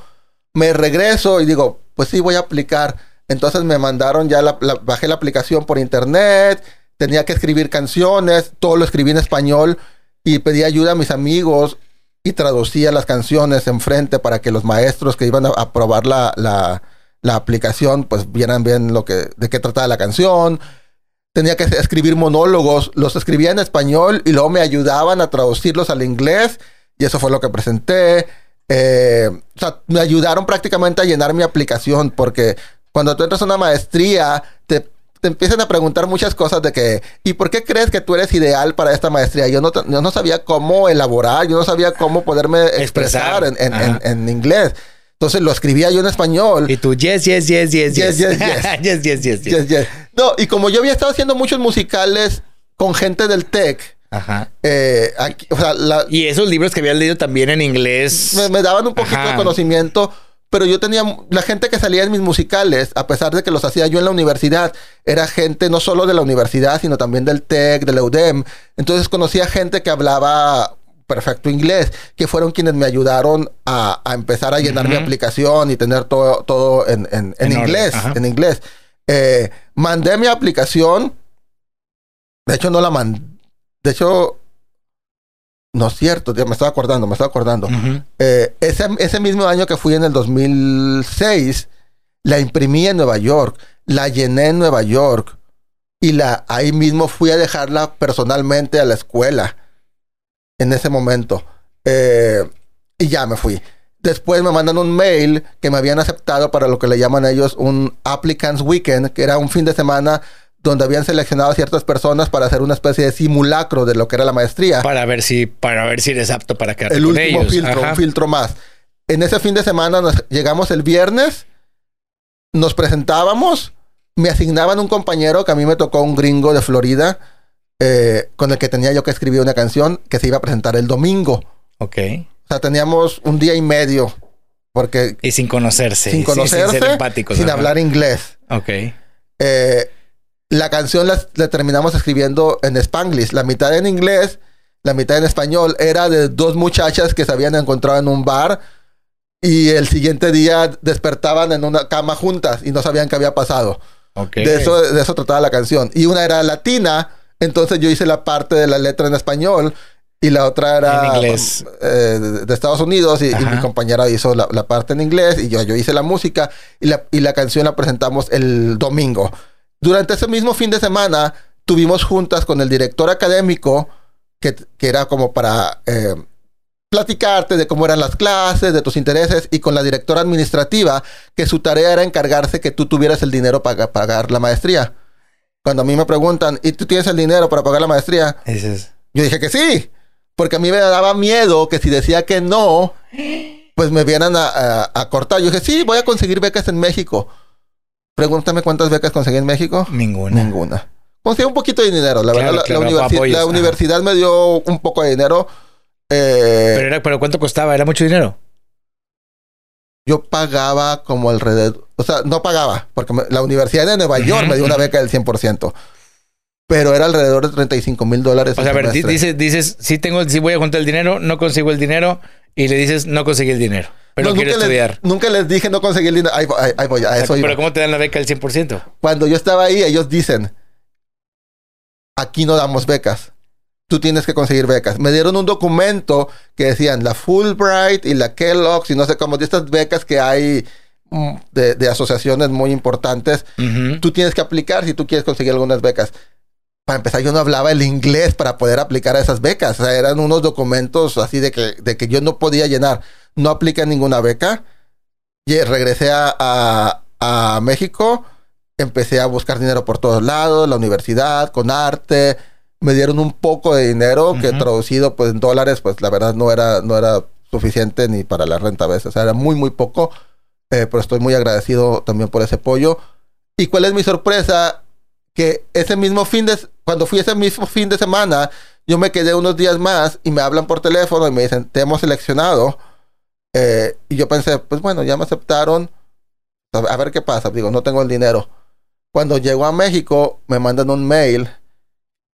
me regreso y digo, pues sí, voy a aplicar. Entonces me mandaron ya, la, la- bajé la aplicación por internet, tenía que escribir canciones, todo lo escribí en español y pedí ayuda a mis amigos y traducía las canciones enfrente para que los maestros que iban a, probar la, la, la aplicación, pues vieran bien lo que, de qué trataba la canción. Tenía que escribir monólogos, los escribía en español y luego me ayudaban a traducirlos al inglés y eso fue lo que presenté. Eh, o sea, me ayudaron prácticamente a llenar mi aplicación porque cuando tú entras a una maestría, te, te empiezan a preguntar muchas cosas de que, ¿y por qué crees que tú eres ideal para esta maestría? Yo no, yo no sabía cómo elaborar, yo no sabía cómo poderme expresar, en, en, en, en, inglés. Entonces lo escribía yo en español. Y tú, yes, yes, yes, yes, yes. Yes, yes, yes. yes, yes, yes, yes. yes, No, y como yo había estado haciendo muchos musicales con gente del TEC, Ajá. eh, aquí, o sea, la, Y esos libros que habías leído también en inglés. me, me daban un poquito Ajá. de conocimiento, pero yo tenía la gente que salía en mis musicales, a pesar de que los hacía yo en la universidad, era gente no solo de la universidad, sino también del TEC, de la UDEM. Entonces conocía gente que hablaba perfecto inglés, que fueron quienes me ayudaron a, a empezar a llenar mi aplicación y tener todo, todo en, en- en En orden, inglés, en inglés. Eh, mandé mi aplicación, de hecho no la mandé, de hecho, no es cierto, me estaba acordando, me estaba acordando. Eh, ese, ese mismo año que fui en el 2006, la imprimí en Nueva York, la llené en Nueva York y la, ahí mismo fui a dejarla personalmente a la escuela en ese momento. Eh, y ya me fui. Después me mandan un mail que me habían aceptado para lo que le llaman ellos un Applicants Weekend, que era un fin de semana donde habían seleccionado a ciertas personas para hacer una especie de simulacro de lo que era la maestría Para ver si, para ver si eres apto para quedarte el con último ellos. filtro, Ajá. un filtro más. En ese fin de semana nos, llegamos el viernes, nos presentábamos, me asignaban un compañero que a mí me tocó un gringo de Florida, eh, con el que tenía yo que escribir una canción que se iba a presentar el domingo. Ok. O sea, teníamos un día y medio, porque Y sin conocerse. sin conocerse, sin ser empáticos. sin hablar inglés. Ok. Eh, la canción la, la terminamos escribiendo en Spanglish, la mitad en inglés, la mitad en español. Era de dos muchachas que se habían encontrado en un bar y el siguiente día despertaban en una cama juntas y no sabían qué había pasado. De, eso, de eso trataba la canción. Y una era latina, entonces yo hice la parte de la letra en español y la otra era En inglés. eh, de, Estados Unidos y, mi compañera hizo la, la parte en inglés y yo, yo hice la música y la, y la canción la presentamos el domingo. Durante ese mismo fin de semana tuvimos juntas con el director académico que, que era como para eh, platicarte de cómo eran las clases, de tus intereses, y con la directora administrativa, que su tarea era encargarse que tú tuvieras el dinero para pagar la maestría. Cuando a mí me preguntan, ¿y tú tienes el dinero para pagar la maestría? Dices, Yo dije que sí, porque a mí me daba miedo que si decía que no, pues me vieran a, a- a cortar. Yo dije, sí, voy a conseguir becas en México. Pregúntame cuántas becas conseguí en México. ninguna. Ninguna. Conseguí un poquito de dinero. La Claro, verdad, la- claro, la, universi- apoyos, la ajá. universidad me dio un poco de dinero. Eh, Pero, era, pero ¿cuánto costaba? ¿Era mucho dinero? yo pagaba como alrededor, o sea, no pagaba, porque me- la Universidad de Nueva York me dio una beca del 100%, pero era alrededor de 35 mil dólares. O sea, a ver, dices, dices, sí tengo, sí voy a juntar el dinero, no consigo el dinero, y le dices, no conseguí el dinero, pero No, quiero nunca estudiar. Les, nunca les dije no conseguí el dinero. Ahí, voy- ahí- ahí voy, a O sea, eso iba. pero ¿cómo te dan la beca al 100%? Cuando yo estaba ahí, ellos dicen, aquí no damos becas. Tú tienes que conseguir becas. Me dieron un documento que decían la Fulbright y la Kellogg's y no sé cómo, de estas becas que hay mm, de, de asociaciones muy importantes. Ujú. Tú tienes que aplicar si tú quieres conseguir algunas becas. Para empezar, yo no hablaba el inglés para poder aplicar a esas becas. O sea, eran unos documentos así de que, de que yo no podía llenar. No apliqué ninguna beca. Y regresé a, a- a México. Empecé a buscar dinero por todos lados, la universidad, con arte. Me dieron un poco de dinero que Ujú. traducido pues, en dólares, pues la verdad no era, no era suficiente ni para la renta a veces. O sea, era muy, muy poco. Eh, pero estoy muy agradecido también por ese apoyo. ¿Y cuál es mi sorpresa? Que ese mismo fin de... Cuando fui ese mismo fin de semana, yo me quedé unos días más y me hablan por teléfono y me dicen, te hemos seleccionado. Eh, y yo pensé, pues bueno, ya me aceptaron. A ver qué pasa. Digo, no tengo el dinero. Cuando llego a México, me mandan un mail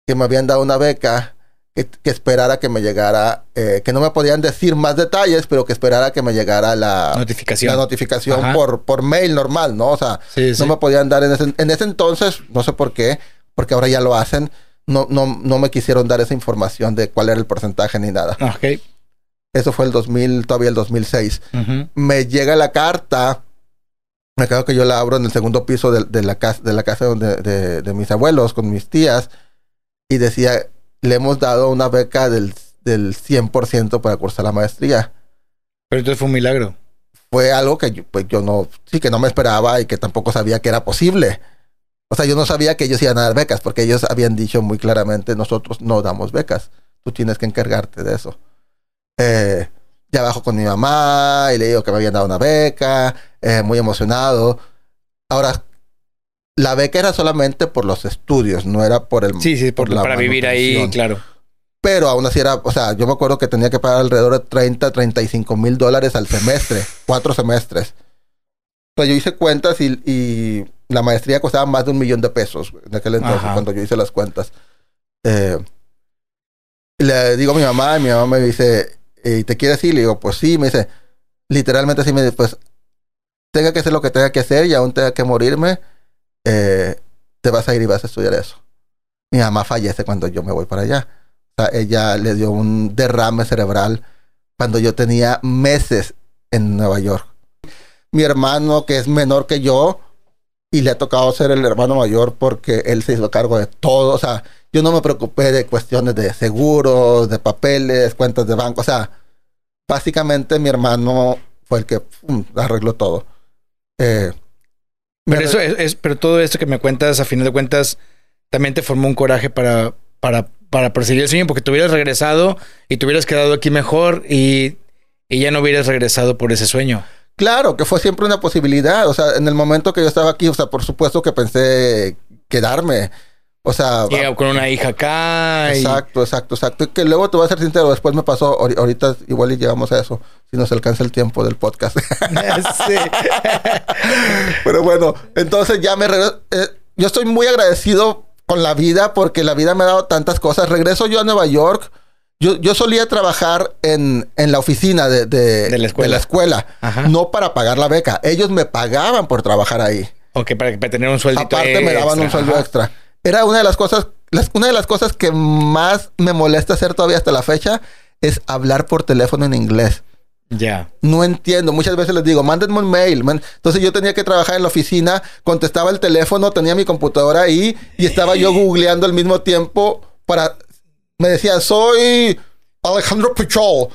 que me habían dado una beca que, que esperara que me llegara, eh, que no me podían decir más detalles, pero que esperara que me llegara la, Notificación. la notificación por, por mail normal, ¿no? O sea, Sí, sí. no me podían dar en ese, en ese entonces, no sé por qué, porque ahora ya lo hacen, no, no, no me quisieron dar esa información de cuál era el porcentaje ni nada. Ok. Eso fue el 2000, todavía el 2006. Ujú. Me llega la carta Me acuerdo que yo la abro en el segundo piso de, de la casa, de la casa donde, de, de mis abuelos, con mis tías, y decía, le hemos dado una beca del, del 100% para cursar la maestría. Pero entonces fue un milagro. Fue algo que yo, pues yo no, sí que no me esperaba y que tampoco sabía que era posible. O sea, yo no sabía que ellos iban a dar becas, porque ellos habían dicho muy claramente, nosotros no damos becas, tú tienes que encargarte de eso. Eh, ya bajo con mi mamá y le digo que me habían dado una beca, eh, muy emocionado. Ahora, la beca era solamente por los estudios, no era por el... Sí, sí, por, por la para vivir ahí, claro. Pero aún así era, o sea, yo me acuerdo que tenía que pagar alrededor de 30, 35 mil dólares al semestre, cuatro semestres. Pues yo hice cuentas y, y la maestría costaba más de un millón de pesos en aquel entonces, Ajá. cuando yo hice las cuentas. Eh, le digo a mi mamá y mi mamá me dice, ¿y te quieres ir? Le digo, pues sí, me dice, literalmente así me dice, pues tenga que hacer lo que tenga que hacer y aún tenga que morirme, eh, te vas a ir y vas a estudiar eso. Mi mamá fallece cuando yo me voy para allá. O sea, ella le dio un derrame cerebral cuando yo tenía meses en Nueva York. Mi hermano, que es menor que yo, y le ha tocado ser el hermano mayor porque él se hizo cargo de todo. O sea, yo no me preocupé de cuestiones de seguros, de papeles, cuentas de banco. O sea, básicamente mi hermano fue el que pum, arregló todo. Eh, Pero eso es, es- pero todo esto que me cuentas, a final de cuentas, también te formó un coraje para, para, para perseguir el sueño, porque te hubieras regresado y te hubieras quedado aquí mejor y, y ya no hubieras regresado por ese sueño. Claro, que fue siempre una posibilidad. O sea, en el momento que yo estaba aquí, o sea, por supuesto que pensé quedarme. O sea, con una hija acá. y- exacto, exacto, exacto. Y que luego te voy a ser sincero, después me pasó, ahori- ahorita igual y llegamos a eso, si nos alcanza el tiempo del podcast. Sí. Pero bueno, entonces ya me regreso. eh, yo estoy muy agradecido con la vida porque la vida me ha dado tantas cosas. Regreso yo a Nueva York. Yo, yo solía trabajar en, en la oficina de, de- De la escuela. no para pagar la beca. Ellos me pagaban por trabajar ahí. Ok, para, para tener un sueldito Aparte me daban un extra, sueldo ajá. extra. Era una de las cosas, las- una de las cosas que más me molesta hacer todavía hasta la fecha es hablar por teléfono en inglés. Ya. No entiendo. Muchas veces les digo, mándenme un mail. man- Entonces yo tenía que trabajar en la oficina, contestaba el teléfono, tenía mi computadora ahí y estaba yo googleando al mismo tiempo para... Me decía, soy Alejandro Pujol.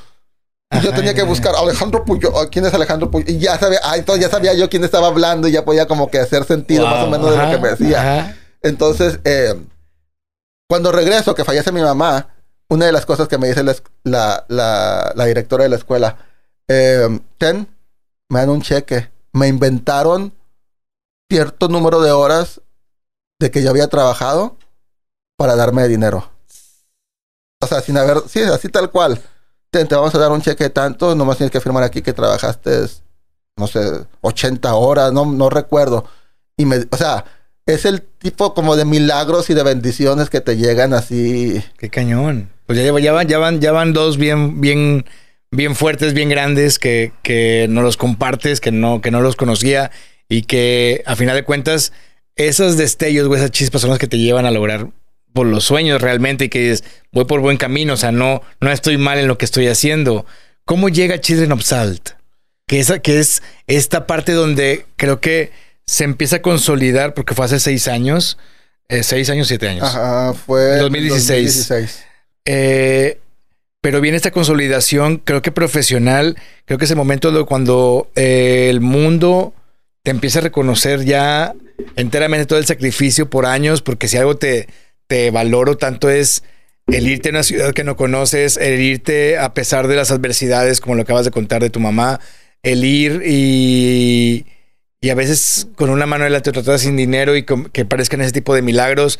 Y yo tenía que buscar Alejandro Puyol. ¿Quién es Alejandro Puyol? Y ya sabía, ah, entonces ya sabía yo quién estaba hablando y ya podía como que hacer sentido más o menos de lo que me decía. ajá. Entonces, eh, cuando regreso, que fallece mi mamá, una de las cosas que me dice la, es- la, la- la directora de la escuela, eh, Ten, me dan un cheque. Me inventaron cierto número de horas de que yo había trabajado para darme dinero. O sea, sin haber, sí, así tal cual. Te vamos a dar un cheque de tanto, nomás tienes que firmar aquí que trabajaste, no sé, 80 horas, no, no recuerdo. Y me, o sea, es el tipo como de milagros y de bendiciones que te llegan así. Qué cañón. Pues ya, ya, van, ya, van, ya van dos bien, bien, bien fuertes, bien grandes que, que no los compartes, que no, que no los conocía y que a final de cuentas esos destellos o esas chispas son las que te llevan a lograr por los sueños realmente y que dices, voy por buen camino, o sea, no, no estoy mal en lo que estoy haciendo. ¿Cómo llega Children of Salt? Que, esa, que es esta parte donde creo que se empieza a consolidar, porque fue hace seis años, eh, seis años, siete años. Ajá, fue 2016. 2016. Eh, pero viene esta consolidación, creo que profesional, creo que es el momento de cuando eh, el mundo te empieza a reconocer ya enteramente todo el sacrificio por años, porque si algo te, te valoro tanto es el irte a una ciudad que no conoces, el irte a pesar de las adversidades, como lo acabas de contar de tu mamá, el ir y, y a veces con una mano delante otra atrás sin dinero y con- que parezcan ese tipo de milagros.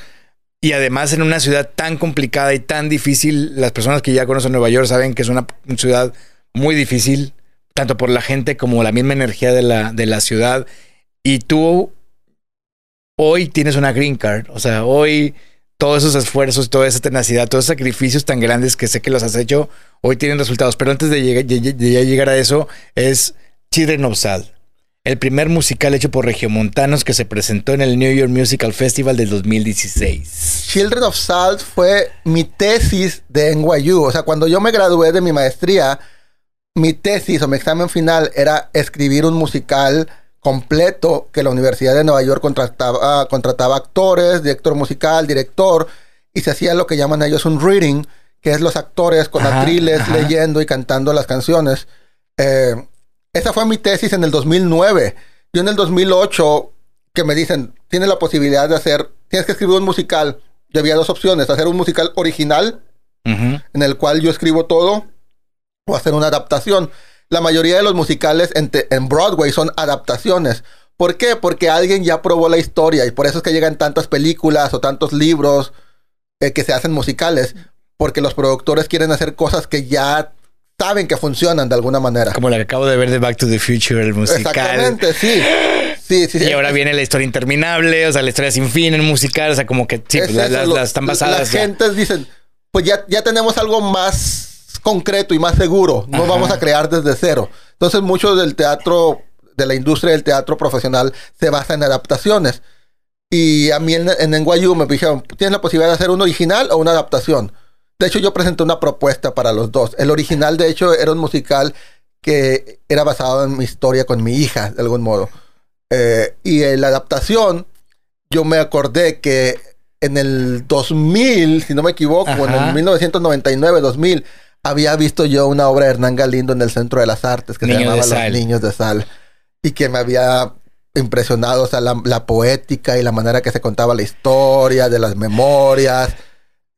Y además en una ciudad tan complicada y tan difícil, las personas que ya conocen Nueva York saben que es una, una ciudad muy difícil, tanto por la gente como la misma energía de la, de la ciudad. Y tú hoy tienes una green card, o sea, hoy todos esos esfuerzos, toda esa tenacidad, todos esos sacrificios tan grandes que sé que los has hecho, hoy tienen resultados. Pero antes de, llegar- a eso, es Children of Sal, el primer musical hecho por regiomontanos que se presentó en el New York Musical Festival del 2016. Children of Salt fue mi tesis de NYU. O sea, cuando yo me gradué de mi maestría, mi tesis o mi examen final era escribir un musical completo que la Universidad de Nueva York contrataba, contrataba actores, director musical, director, y se hacía lo que llaman ellos un reading, que es los actores con Ajá, atriles ajá. leyendo y cantando las canciones. Eh, esa fue mi tesis en el 2009. Yo en el 2008, que me dicen, tienes la posibilidad de hacer, tienes que escribir un musical. Yo había dos opciones, hacer un musical original, en el cual yo escribo todo, o hacer una adaptación. La mayoría de los musicales en, te- en Broadway son adaptaciones. ¿Por qué? Porque alguien ya probó la historia y por eso es que llegan tantas películas o tantos libros eh, que se hacen musicales. Porque los productores quieren hacer cosas que ya saben que funcionan de alguna manera. Como la que acabo de ver de Back to the Future, el musical. Exactamente, sí. Sí, sí, sí. Y ahora viene la historia interminable, o sea, la historia sin fin, el musical, o sea, como que sí, Es pues, eso, las, lo- las están basadas. Las ya. gentes dicen, pues ya, ya tenemos algo más concreto y más seguro. No Ajá. vamos a crear desde cero. Entonces, mucho del teatro, de la industria del teatro profesional, se basa en adaptaciones. Y a mí en, en NYU me dijeron, ¿tienes la posibilidad de hacer un original o una adaptación? De hecho, yo presenté una propuesta para los dos. El original, de hecho, era un musical que era basado en mi historia con mi hija, de algún modo. Eh, y en la adaptación, yo me acordé que en el 2000, si no me equivoco, en el 1999, 2000, había visto yo una obra de Hernán Galindo en el Centro de las Artes que se llamaba. Los Niños de Sal. Y que me había impresionado, o sea, la, la poética y la manera que se contaba la historia, de las memorias.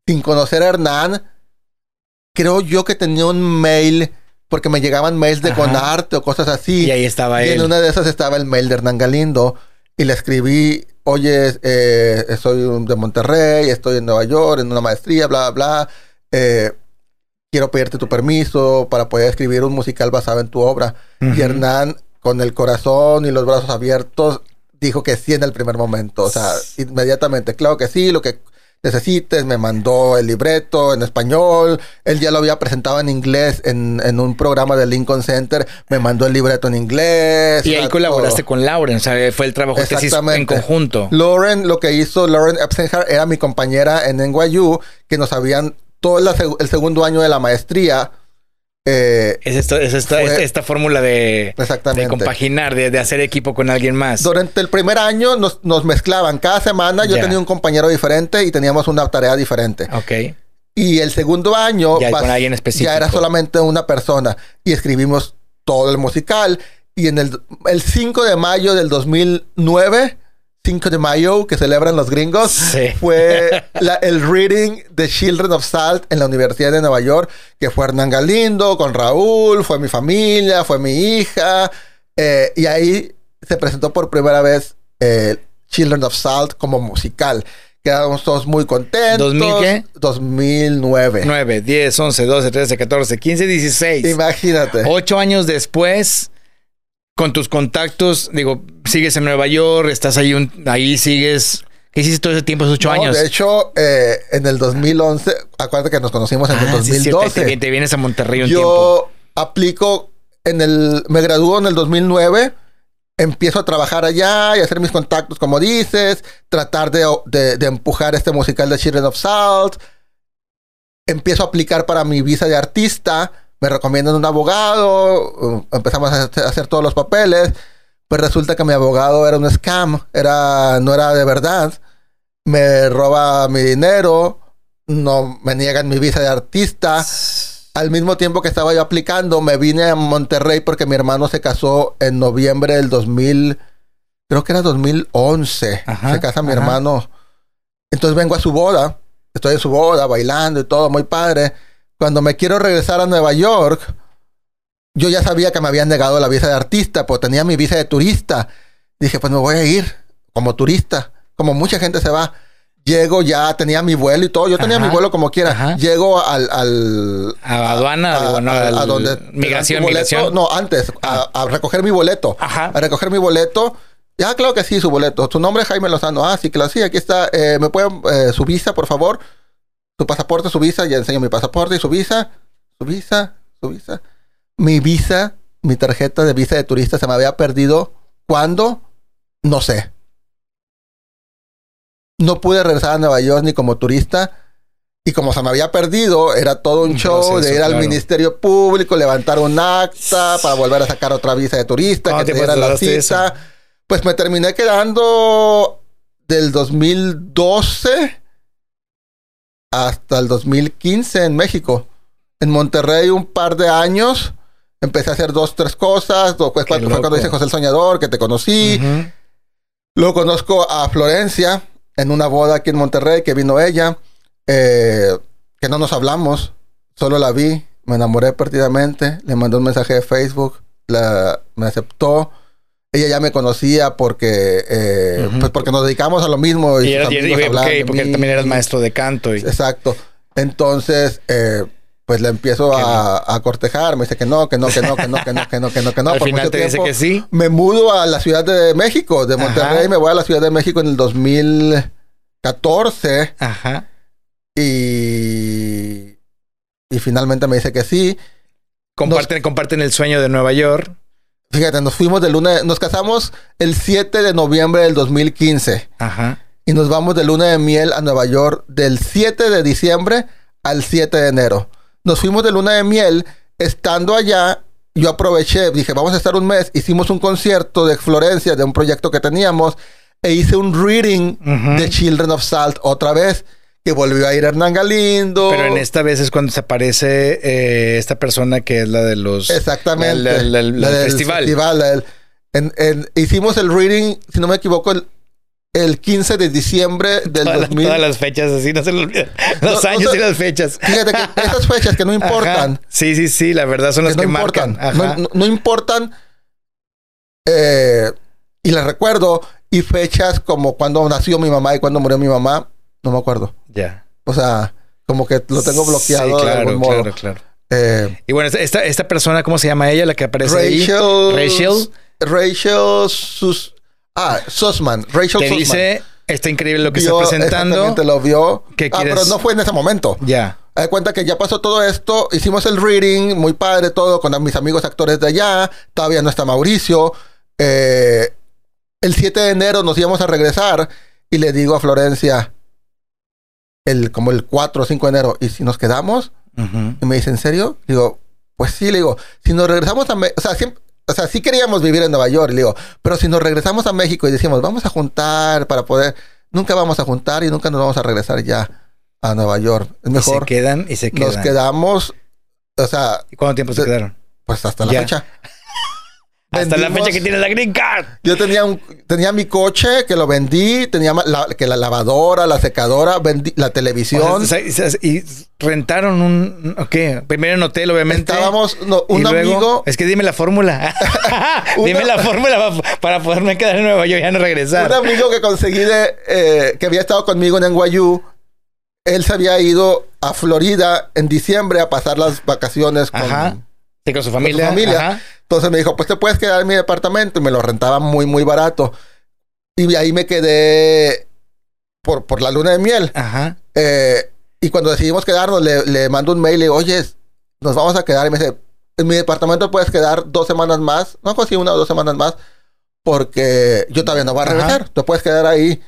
Sin conocer a Hernán, creo yo que tenía un mail, porque me llegaban mails de Ajá. Conarte o cosas así. Y ahí estaba Y en él. una de esas estaba el mail de Hernán Galindo y le escribí, oye, eh, soy de Monterrey, estoy en Nueva York en una maestría, bla, bla, bla. eh, quiero pedirte tu permiso para poder escribir un musical basado en tu obra. Y. Hernán, con el corazón y los brazos abiertos, dijo que sí en el primer momento. O sea, inmediatamente, claro que sí, lo que necesites, me mandó el libreto en español, él ya lo había presentado en inglés en, en un programa del Lincoln Center, me mandó el libreto en inglés. Y ahí colaboraste con Lauren, o sea, fue el trabajo de tesis en conjunto. Lauren, lo que hizo Lauren Epstenhar era mi compañera en NYU, que nos habían todo la el segundo año de la maestría. eh, Es, esto, es esta, Fue- esta, esta fórmula de, de compaginar, de, de hacer equipo con alguien más. Durante el primer año nos, nos mezclaban. Cada semana yo Ya. tenía un compañero diferente y teníamos una tarea diferente. Ok. Y el segundo año Ya vas- con alguien específico. ya era solamente una persona. Y escribimos todo el musical. Y en el, el 5 de mayo del 2009, 5 de mayo, que celebran los gringos, Sí. fue la- el reading de Children of Salt en la Universidad de Nueva York, que fue Hernán Galindo con Raúl, fue mi familia, fue mi hija. eh, y ahí se presentó por primera vez eh, Children of Salt como musical. Quedamos todos muy contentos. ¿2000 qué? 2009. 9, 10, 11, 12, 13, 14, 15, 16. Imagínate. Ocho años después, con tus contactos, digo, sigues en Nueva York, estás ahí, un- ahí sigues. ¿Qué hiciste todo ese tiempo, esos ocho No, años? De hecho, eh, en el 2011, acuérdate que nos conocimos en el Ah, sí, 2012. te, te vienes a Monterrey un tiempo. Yo aplico en el, me gradúo en el 2009, empiezo a trabajar allá y hacer mis contactos, como dices, tratar de, de- de empujar este musical de Children of Salt. Empiezo a aplicar para mi visa de artista, me recomiendan un abogado, uh, empezamos a hacer, a hacer todos los papeles, pues resulta que mi abogado era un scam, era, no era de verdad, me roba mi dinero, no me niegan mi visa de artista al mismo tiempo que estaba yo aplicando, me vine a Monterrey porque mi hermano se casó en noviembre del 2000, creo que era 2011. Ajá, se casa mi ajá. hermano. Entonces vengo a su boda, estoy en su boda, bailando y todo, muy padre. Cuando me quiero regresar a Nueva York, yo ya sabía que me habían negado la visa de artista, pues tenía mi visa de turista. Dije, pues me voy a ir como turista, como mucha gente se va. Llego ya, tenía mi vuelo y todo. Yo tenía Ajá. mi vuelo como quiera. Ajá. Llego al, al, A aduana, a, digo, no, a- a al- donde migración, migración. No, antes, a, a recoger mi boleto. Ajá. A recoger mi boleto. Ya, claro que sí, su boleto. Su nombre es Jaime Lozano. Ah, sí, claro, sí, aquí está. Eh, ¿Me pueden eh, su visa, por favor? Su pasaporte, su visa. Ya enseño mi pasaporte y su visa. Su visa, su visa. Mi visa, mi tarjeta de visa de turista se me había perdido. ¿Cuándo? No sé. No pude regresar a Nueva York ni como turista. Y como se me había perdido, era todo un show de ir al. Ministerio Público, levantar un acta para volver a sacar otra visa de turista, ¿Cuánto que te la cita. Pues me terminé quedando del 2012 hasta el 2015 en México. En Monterrey un par de años. Empecé a hacer dos, tres cosas. Después Qué fue cuando hice José el Soñador, que te conocí. Luego conozco a Florencia en una boda aquí en Monterrey que vino ella, eh, que no nos hablamos, solo la vi, me enamoré perdidamente, le mandé un mensaje de Facebook, la, me aceptó. Ella ya me conocía porque, eh, pues porque nos dedicamos a lo mismo. Y, y- amigos y- porque mí. también eras maestro de canto. Exacto. Entonces, eh, pues le empiezo a, a cortejar. Me dice que no, que no, que no, que no, que no, que no, que no, que no. Al por final mucho te dice que sí. Me mudo a la Ciudad de México, de Monterrey. Ajá. Me voy a la Ciudad de México en el 2014 Ajá. y, y finalmente me dice que sí. Comparten, comparten el sueño de Nueva York. Fíjate, nos fuimos de luna, nos casamos el 7 de noviembre del 2015 Ajá. y nos vamos de luna de miel a Nueva York del 7 de diciembre al 7 de enero. Nos fuimos de luna de miel, estando allá, yo aproveché, dije, vamos a estar un mes, hicimos un concierto de Florencia, de un proyecto que teníamos, e hice un reading Ujú. de Children of Salt otra vez, que volvió a ir Hernán Galindo. Pero en esta vez es cuando se aparece eh, esta persona que es la de los... Exactamente. La- la- la- La del festival. la del- en- en- hicimos el reading, si no me equivoco, el, el 15 de diciembre del Todas, las- 2000. todas las fechas, así no se le olvidan. Los No, años y las fechas. Fíjate que esas fechas que no importan, Ajá. Sí, sí, sí, la verdad son que las que, importan, marcan. no, Ajá. no- no importan, eh, y las recuerdo, y fechas como cuando nació mi mamá y cuando murió mi mamá, no me acuerdo. Ya. O sea, como que lo tengo bloqueado Sí, de claro, algún modo. claro, claro. Eh, Y bueno, esta, esta persona, ¿cómo se llama ella? La que aparece ahí. Rachel. Rachel. Rachel Sus. Ah, Sussman. Rachel Te Sussman. dice, está increíble lo que Vio- está presentando. Exactamente, lo vio. ¿Qué ah, pero no fue en ese momento. Ya. De cuenta que ya pasó todo esto, hicimos el reading, muy padre todo, con mis amigos actores de allá, todavía no está Mauricio. Eh, el 7 de enero nos íbamos a regresar y le digo a Florencia, el, como el 4 o 5 de enero, ¿y si nos quedamos? Y me dice, ¿en serio? Digo, pues sí, le digo, si nos regresamos a México, o sea, siempre- o sea, sí queríamos vivir en Nueva York, le digo, pero si nos regresamos a México y decimos, vamos a juntar para poder, nunca vamos a juntar y nunca nos vamos a regresar ya a Nueva York. Es Y mejor se quedan y se quedan. nos quedamos, o sea, ¿Y cuánto tiempo se quedaron? pues hasta la Ya. fecha. Hasta la fecha que tiene la green card. Yo tenía un, tenía mi coche que lo vendí, tenía la, que la lavadora, la secadora, vendí la televisión. O sea, y rentaron un... Ok, primero en hotel, obviamente. Estábamos, no, un luego- amigo, Es que dime la fórmula. dime Una- la fórmula pa- para poderme quedar en Nueva York y ya no regresar. Un amigo que conseguí de, eh, que había estado conmigo en NYU, él se había ido a Florida en diciembre a pasar las vacaciones con, Ajá. Sí, con su familia. familia. Ajá. Entonces me dijo, pues te puedes quedar en mi departamento y me lo rentaba muy, muy barato. Y ahí me quedé por, por la luna de miel. Ajá. Eh, y cuando decidimos quedarnos, le, le mando un mail y le digo, oye, nos vamos a quedar. Y me dice, en mi departamento puedes quedar dos semanas más. No, pues sí, una o dos semanas más. Porque yo todavía no voy a Ajá. regresar. Tú puedes quedar ahí.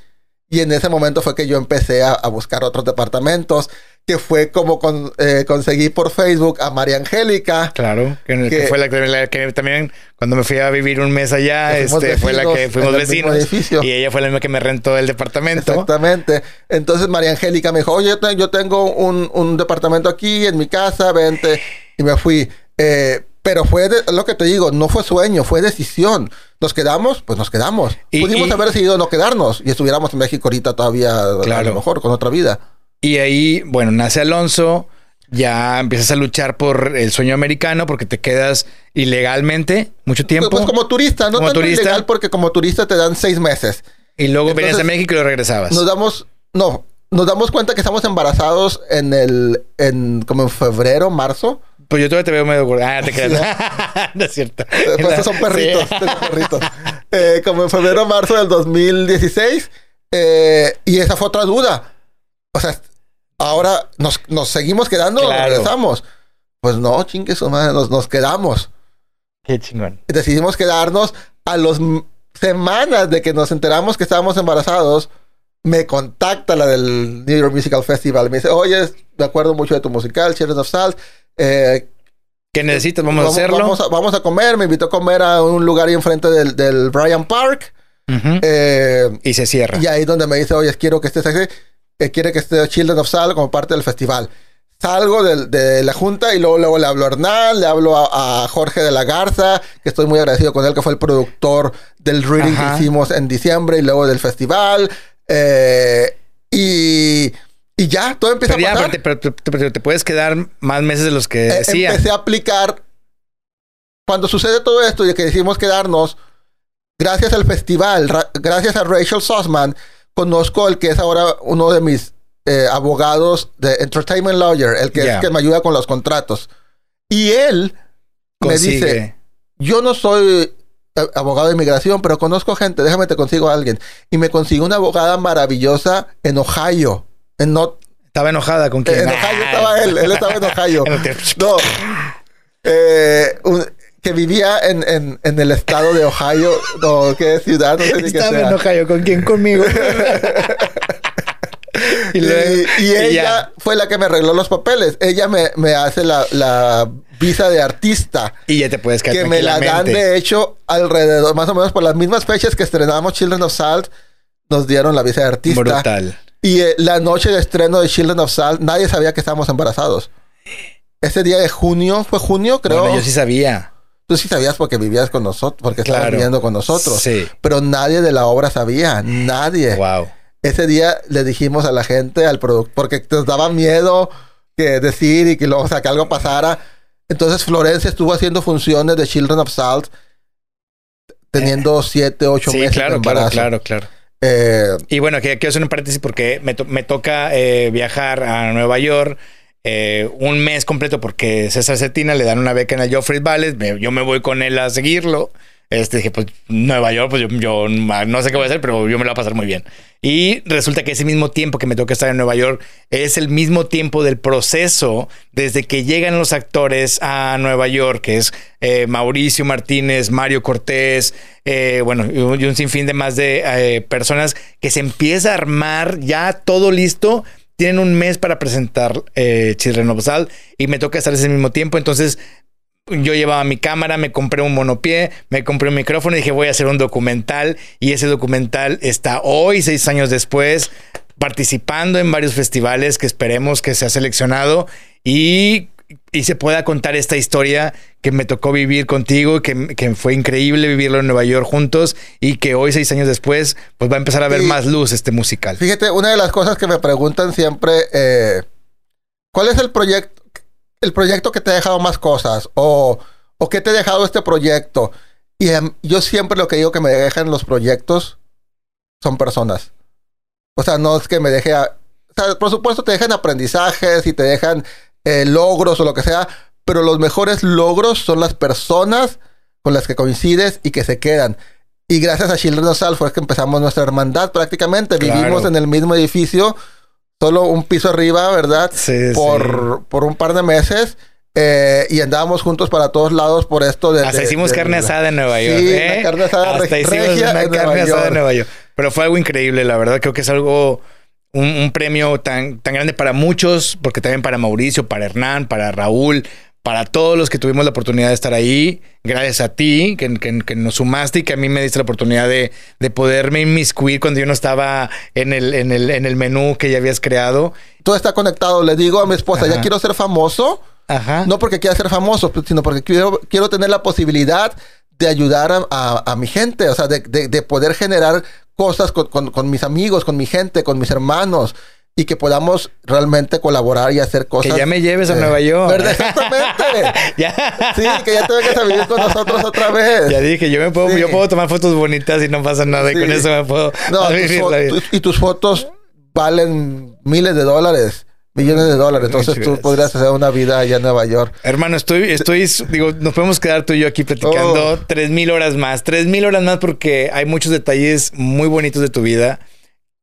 Y en ese momento fue que yo empecé a, a buscar otros departamentos. Que fue como con- eh, conseguí por Facebook a María Angélica. Claro, que, que Que- fue la, que- la que también cuando me fui a vivir un mes allá, este, fue la que fuimos vecinos edificio. y ella fue la misma que me rentó el departamento. Exactamente. Entonces María Angélica me dijo, oye, yo te- yo tengo un, un departamento aquí en mi casa, vente. Y me fui. Eh, pero fue de- lo que te digo, no fue sueño, fue decisión. ¿Nos quedamos? Pues nos quedamos. Y- Pudimos y- haber decidido no quedarnos y estuviéramos en México ahorita todavía, a Claro. lo mejor, con otra vida. Y ahí, bueno, nace Alonso, ya empiezas a luchar por el sueño americano porque te quedas ilegalmente mucho tiempo Pues, pues como turista, no Como tanto turista. ilegal porque como turista te dan seis meses. y luego venías a entonces, México y lo regresabas. Nos damos, no, nos damos cuenta que estamos embarazados en el, en como en febrero, marzo. Pues yo todavía te veo medio gordo. Ah, te creas. no es cierto. Pues estos son perritos, Sí. tengo perritos. Eh, como en febrero, marzo del 2016. eh, y esa fue otra duda. O sea, ahora nos, nos seguimos quedando o Claro. regresamos. Pues no, chingue su madre, nos, nos quedamos. Qué chingón. Decidimos quedarnos a las semanas de que nos enteramos que estábamos embarazados. Me contacta la del New York Musical Festival. Me dice, oye, me acuerdo mucho de tu musical, Children of Salt. Eh, ¿Qué necesitas? Vamos, a hacerlo. Vamos a, vamos a comer. Me invitó a comer a un lugar ahí enfrente del, del Bryant Park. Eh, y se cierra. y ahí donde me dice, oye, quiero que estés aquí, eh, quiere que esté Children of Sal como parte del festival. Salgo del- de, la junta y luego, luego le hablo a Hernán, le hablo a, a Jorge de la Garza, que estoy muy agradecido con él, que fue el productor del reading Ajá. que hicimos en diciembre y luego del festival. Eh, y, y ya, todo empieza Pero a ya, pasar. pero te, pero pero te puedes quedar más meses de los que Eh, decía. empecé a aplicar. Cuando sucede todo esto y que decidimos quedarnos, gracias al festival, ra- gracias a Rachel Sussman, conozco el que es ahora uno de mis eh, abogados de Entertainment Lawyer, el que es que me ayuda con los contratos. Y él me dice, yo no soy eh, abogado de inmigración, pero conozco gente, déjame te consigo a alguien. Y me consigo una abogada maravillosa en Ohio. En, Not- Estaba enojada con quién. en Ohio estaba él, él estaba en Ohio. No. Eh, un- que vivía en, en, en el estado de Ohio, no, qué ciudad, no sé ni qué Estaba sea. en Ohio. ¿Con quién? Conmigo. y Y, luego- y y ella ya. fue la que me arregló los papeles. Ella me, me hace la, la visa de artista. Y ya te puedes quedar Que me la dan de hecho alrededor, más o menos por las mismas fechas que estrenamos Children of Salt, nos dieron la visa de artista. Brutal. Y eh, la noche de estreno de Children of Salt, nadie sabía que estábamos embarazados. Ese día de junio, fue junio, creo. Bueno, yo sí sabía. Tú sí sabías porque vivías con nosotros, porque estabas Claro. viviendo con nosotros. Sí. Pero nadie de la obra sabía, nadie. Wow. Ese día le dijimos a la gente, al productor, porque nos daba miedo que decir y que luego, o sea, que algo pasara. Entonces Florencia estuvo haciendo funciones de Children of Salt teniendo siete, ocho Sí, meses de claro, claro, embarazo. claro, claro. Eh, Y bueno, quiero hacer un paréntesis porque me, to- me toca eh, viajar a Nueva York eh, un mes completo porque César Cetina le dan una beca en el Joffrey Ballet. me- yo me voy con él a seguirlo. Este, dije, pues Nueva York, pues yo, no sé qué voy a hacer, pero yo me lo voy a pasar muy bien. Y resulta que ese mismo tiempo que me toca estar en Nueva York es el mismo tiempo del proceso desde que llegan los actores a Nueva York, que es eh, Mauricio Martínez, Mario Cortés, eh, bueno, y un, y un sinfín de más de personas que se empieza a armar ya todo listo. Tienen un mes para presentar eh, Children y me toca estar ese mismo tiempo. Entonces, yo llevaba mi cámara, me compré un monopié, me compré un micrófono y dije voy a hacer un documental y ese documental está hoy, seis años después, participando en varios festivales que esperemos que sea seleccionado y, y se pueda contar esta historia que me tocó vivir contigo, que, que fue increíble vivirlo en Nueva York juntos y que hoy, seis años después, pues va a empezar a ver más luz este musical. fíjate, una de las cosas que me preguntan siempre, eh, ¿cuál es el proyecto, el proyecto que te ha dejado más cosas? O, o qué te ha dejado este proyecto? Y em, yo siempre lo que digo que me dejan los proyectos son personas. O sea, no es que me deje... a- o sea, por supuesto te dejan aprendizajes y te dejan eh, logros o lo que sea, pero los mejores logros son las personas con las que coincides y que se quedan. Y gracias a Children of Sal fue que empezamos nuestra hermandad prácticamente. Claro. Vivimos en el mismo edificio, solo un piso arriba, ¿verdad? Sí, sí. por, por un par de meses. eh, y andábamos juntos para todos lados por esto de... Hasta de- hicimos de- carne asada en Nueva Sí, York. ¿eh? una carne asada Hasta hicimos una carne asada en Nueva York. Pero fue algo increíble, la verdad. Creo que es algo, un, un premio tan, tan grande para muchos, porque también para Mauricio, para Hernán, para Raúl, para todos los que tuvimos la oportunidad de estar ahí. Gracias a ti, que, que- que nos sumaste y que a mí me diste la oportunidad de, de poderme inmiscuir cuando yo no estaba en el, en, el, en el menú que ya habías creado. Todo está conectado. Le digo a mi esposa, Ajá. ya quiero ser famoso. Ajá. No porque quiera ser famoso, sino porque quiero, quiero tener la posibilidad de ayudar a, a- a mi gente. O sea, de, de- de poder generar cosas con, con- con mis amigos, con mi gente, con mis hermanos. Y que podamos realmente colaborar y hacer que cosas. ya me lleves a Nueva York. ¿Verdad? Exactamente. ya. Sí, que ya te vengas a vivir con nosotros otra vez. Ya dije, yo me puedo, Sí. yo puedo tomar fotos bonitas y no pasa nada. Y con eso me puedo No, tus la vida. y tus fotos valen miles de dólares, millones de dólares. Entonces Muchas tú gracias. podrías hacer una vida allá en Nueva York. Hermano, estoy, estoy, digo, nos podemos quedar tú y yo aquí platicando Oh. tres mil horas más, tres mil horas más porque hay muchos detalles muy bonitos de tu vida.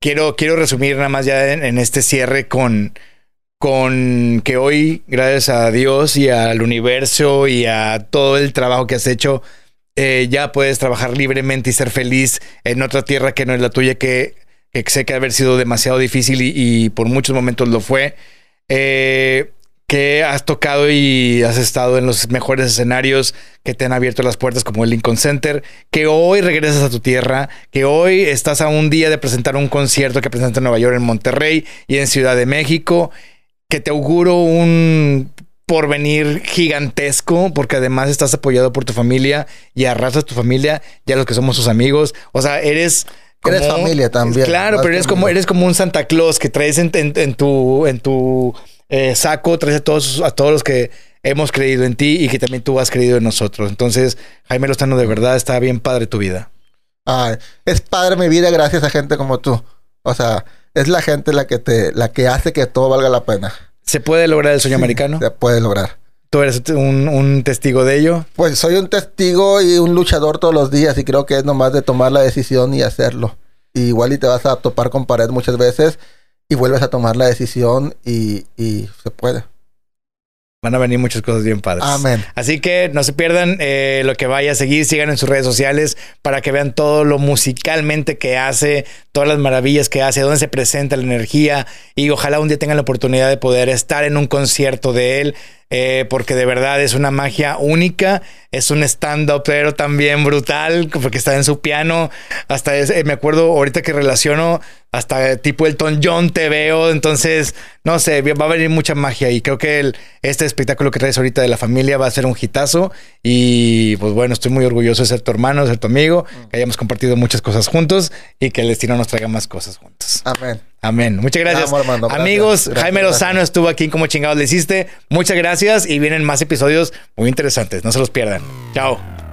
Quiero, quiero resumir nada más ya en, en este cierre con, con que hoy, gracias a Dios y al universo y a todo el trabajo que has hecho, eh, ya puedes trabajar libremente y ser feliz en otra tierra que no es la tuya, que, que sé que ha haber sido demasiado difícil y, por muchos momentos lo fue. Eh, que has tocado y has estado en los mejores escenarios que te han abierto las puertas como el Lincoln Center, que hoy regresas a tu tierra, que hoy estás a un día de presentar un concierto que presenta en Nueva York, en Monterrey y en Ciudad de México, que te auguro un porvenir gigantesco, porque además estás apoyado por tu familia y arrasas tu familia y a los que somos sus amigos. O sea, eres... Eres familia también. Claro, pero eres como, eres como un Santa Claus que traes en, en- en tu, en tu eh, saco, traes a todos, a todos los que hemos creído en ti y que también tú has creído en nosotros. Entonces, Jaime Lozano, de verdad está bien padre tu vida. Ay, es padre mi vida gracias a gente como tú. O sea, es la gente la que te, la que hace que todo valga la pena. ¿Se puede lograr el sueño americano? Se puede lograr. ¿Tú eres un, un testigo de ello? Pues soy un testigo y un luchador todos los días y creo que es nomás de tomar la decisión y hacerlo. Y igual y te vas a topar con pared muchas veces y vuelves a tomar la decisión y, y se puede. Van a venir muchas cosas bien padres. Amén. Así que no se pierdan eh, lo que vaya a seguir, sigan en sus redes sociales para que vean todo lo musicalmente que hace, todas las maravillas que hace, dónde se presenta la energía y ojalá un día tengan la oportunidad de poder estar en un concierto de él. Eh, porque de verdad es una magia única, es un stand-up, pero también brutal, porque está en su piano. Hasta es- eh, me acuerdo ahorita que relaciono, hasta tipo Elton John te veo. Entonces, no sé, va a venir mucha magia y creo que el- este espectáculo que traes ahorita de la familia va a ser un hitazo. Y pues bueno, estoy muy orgulloso de ser tu hermano, de ser tu amigo, que hayamos compartido muchas cosas juntos y que el destino nos traiga más cosas juntos. Amén. Amén. Muchas gracias. Armando. Amigos, Gracias, Jaime gracias. Lozano estuvo aquí Como Chingados Le Hiciste. Muchas gracias y vienen más episodios muy interesantes. No se los pierdan. Chao.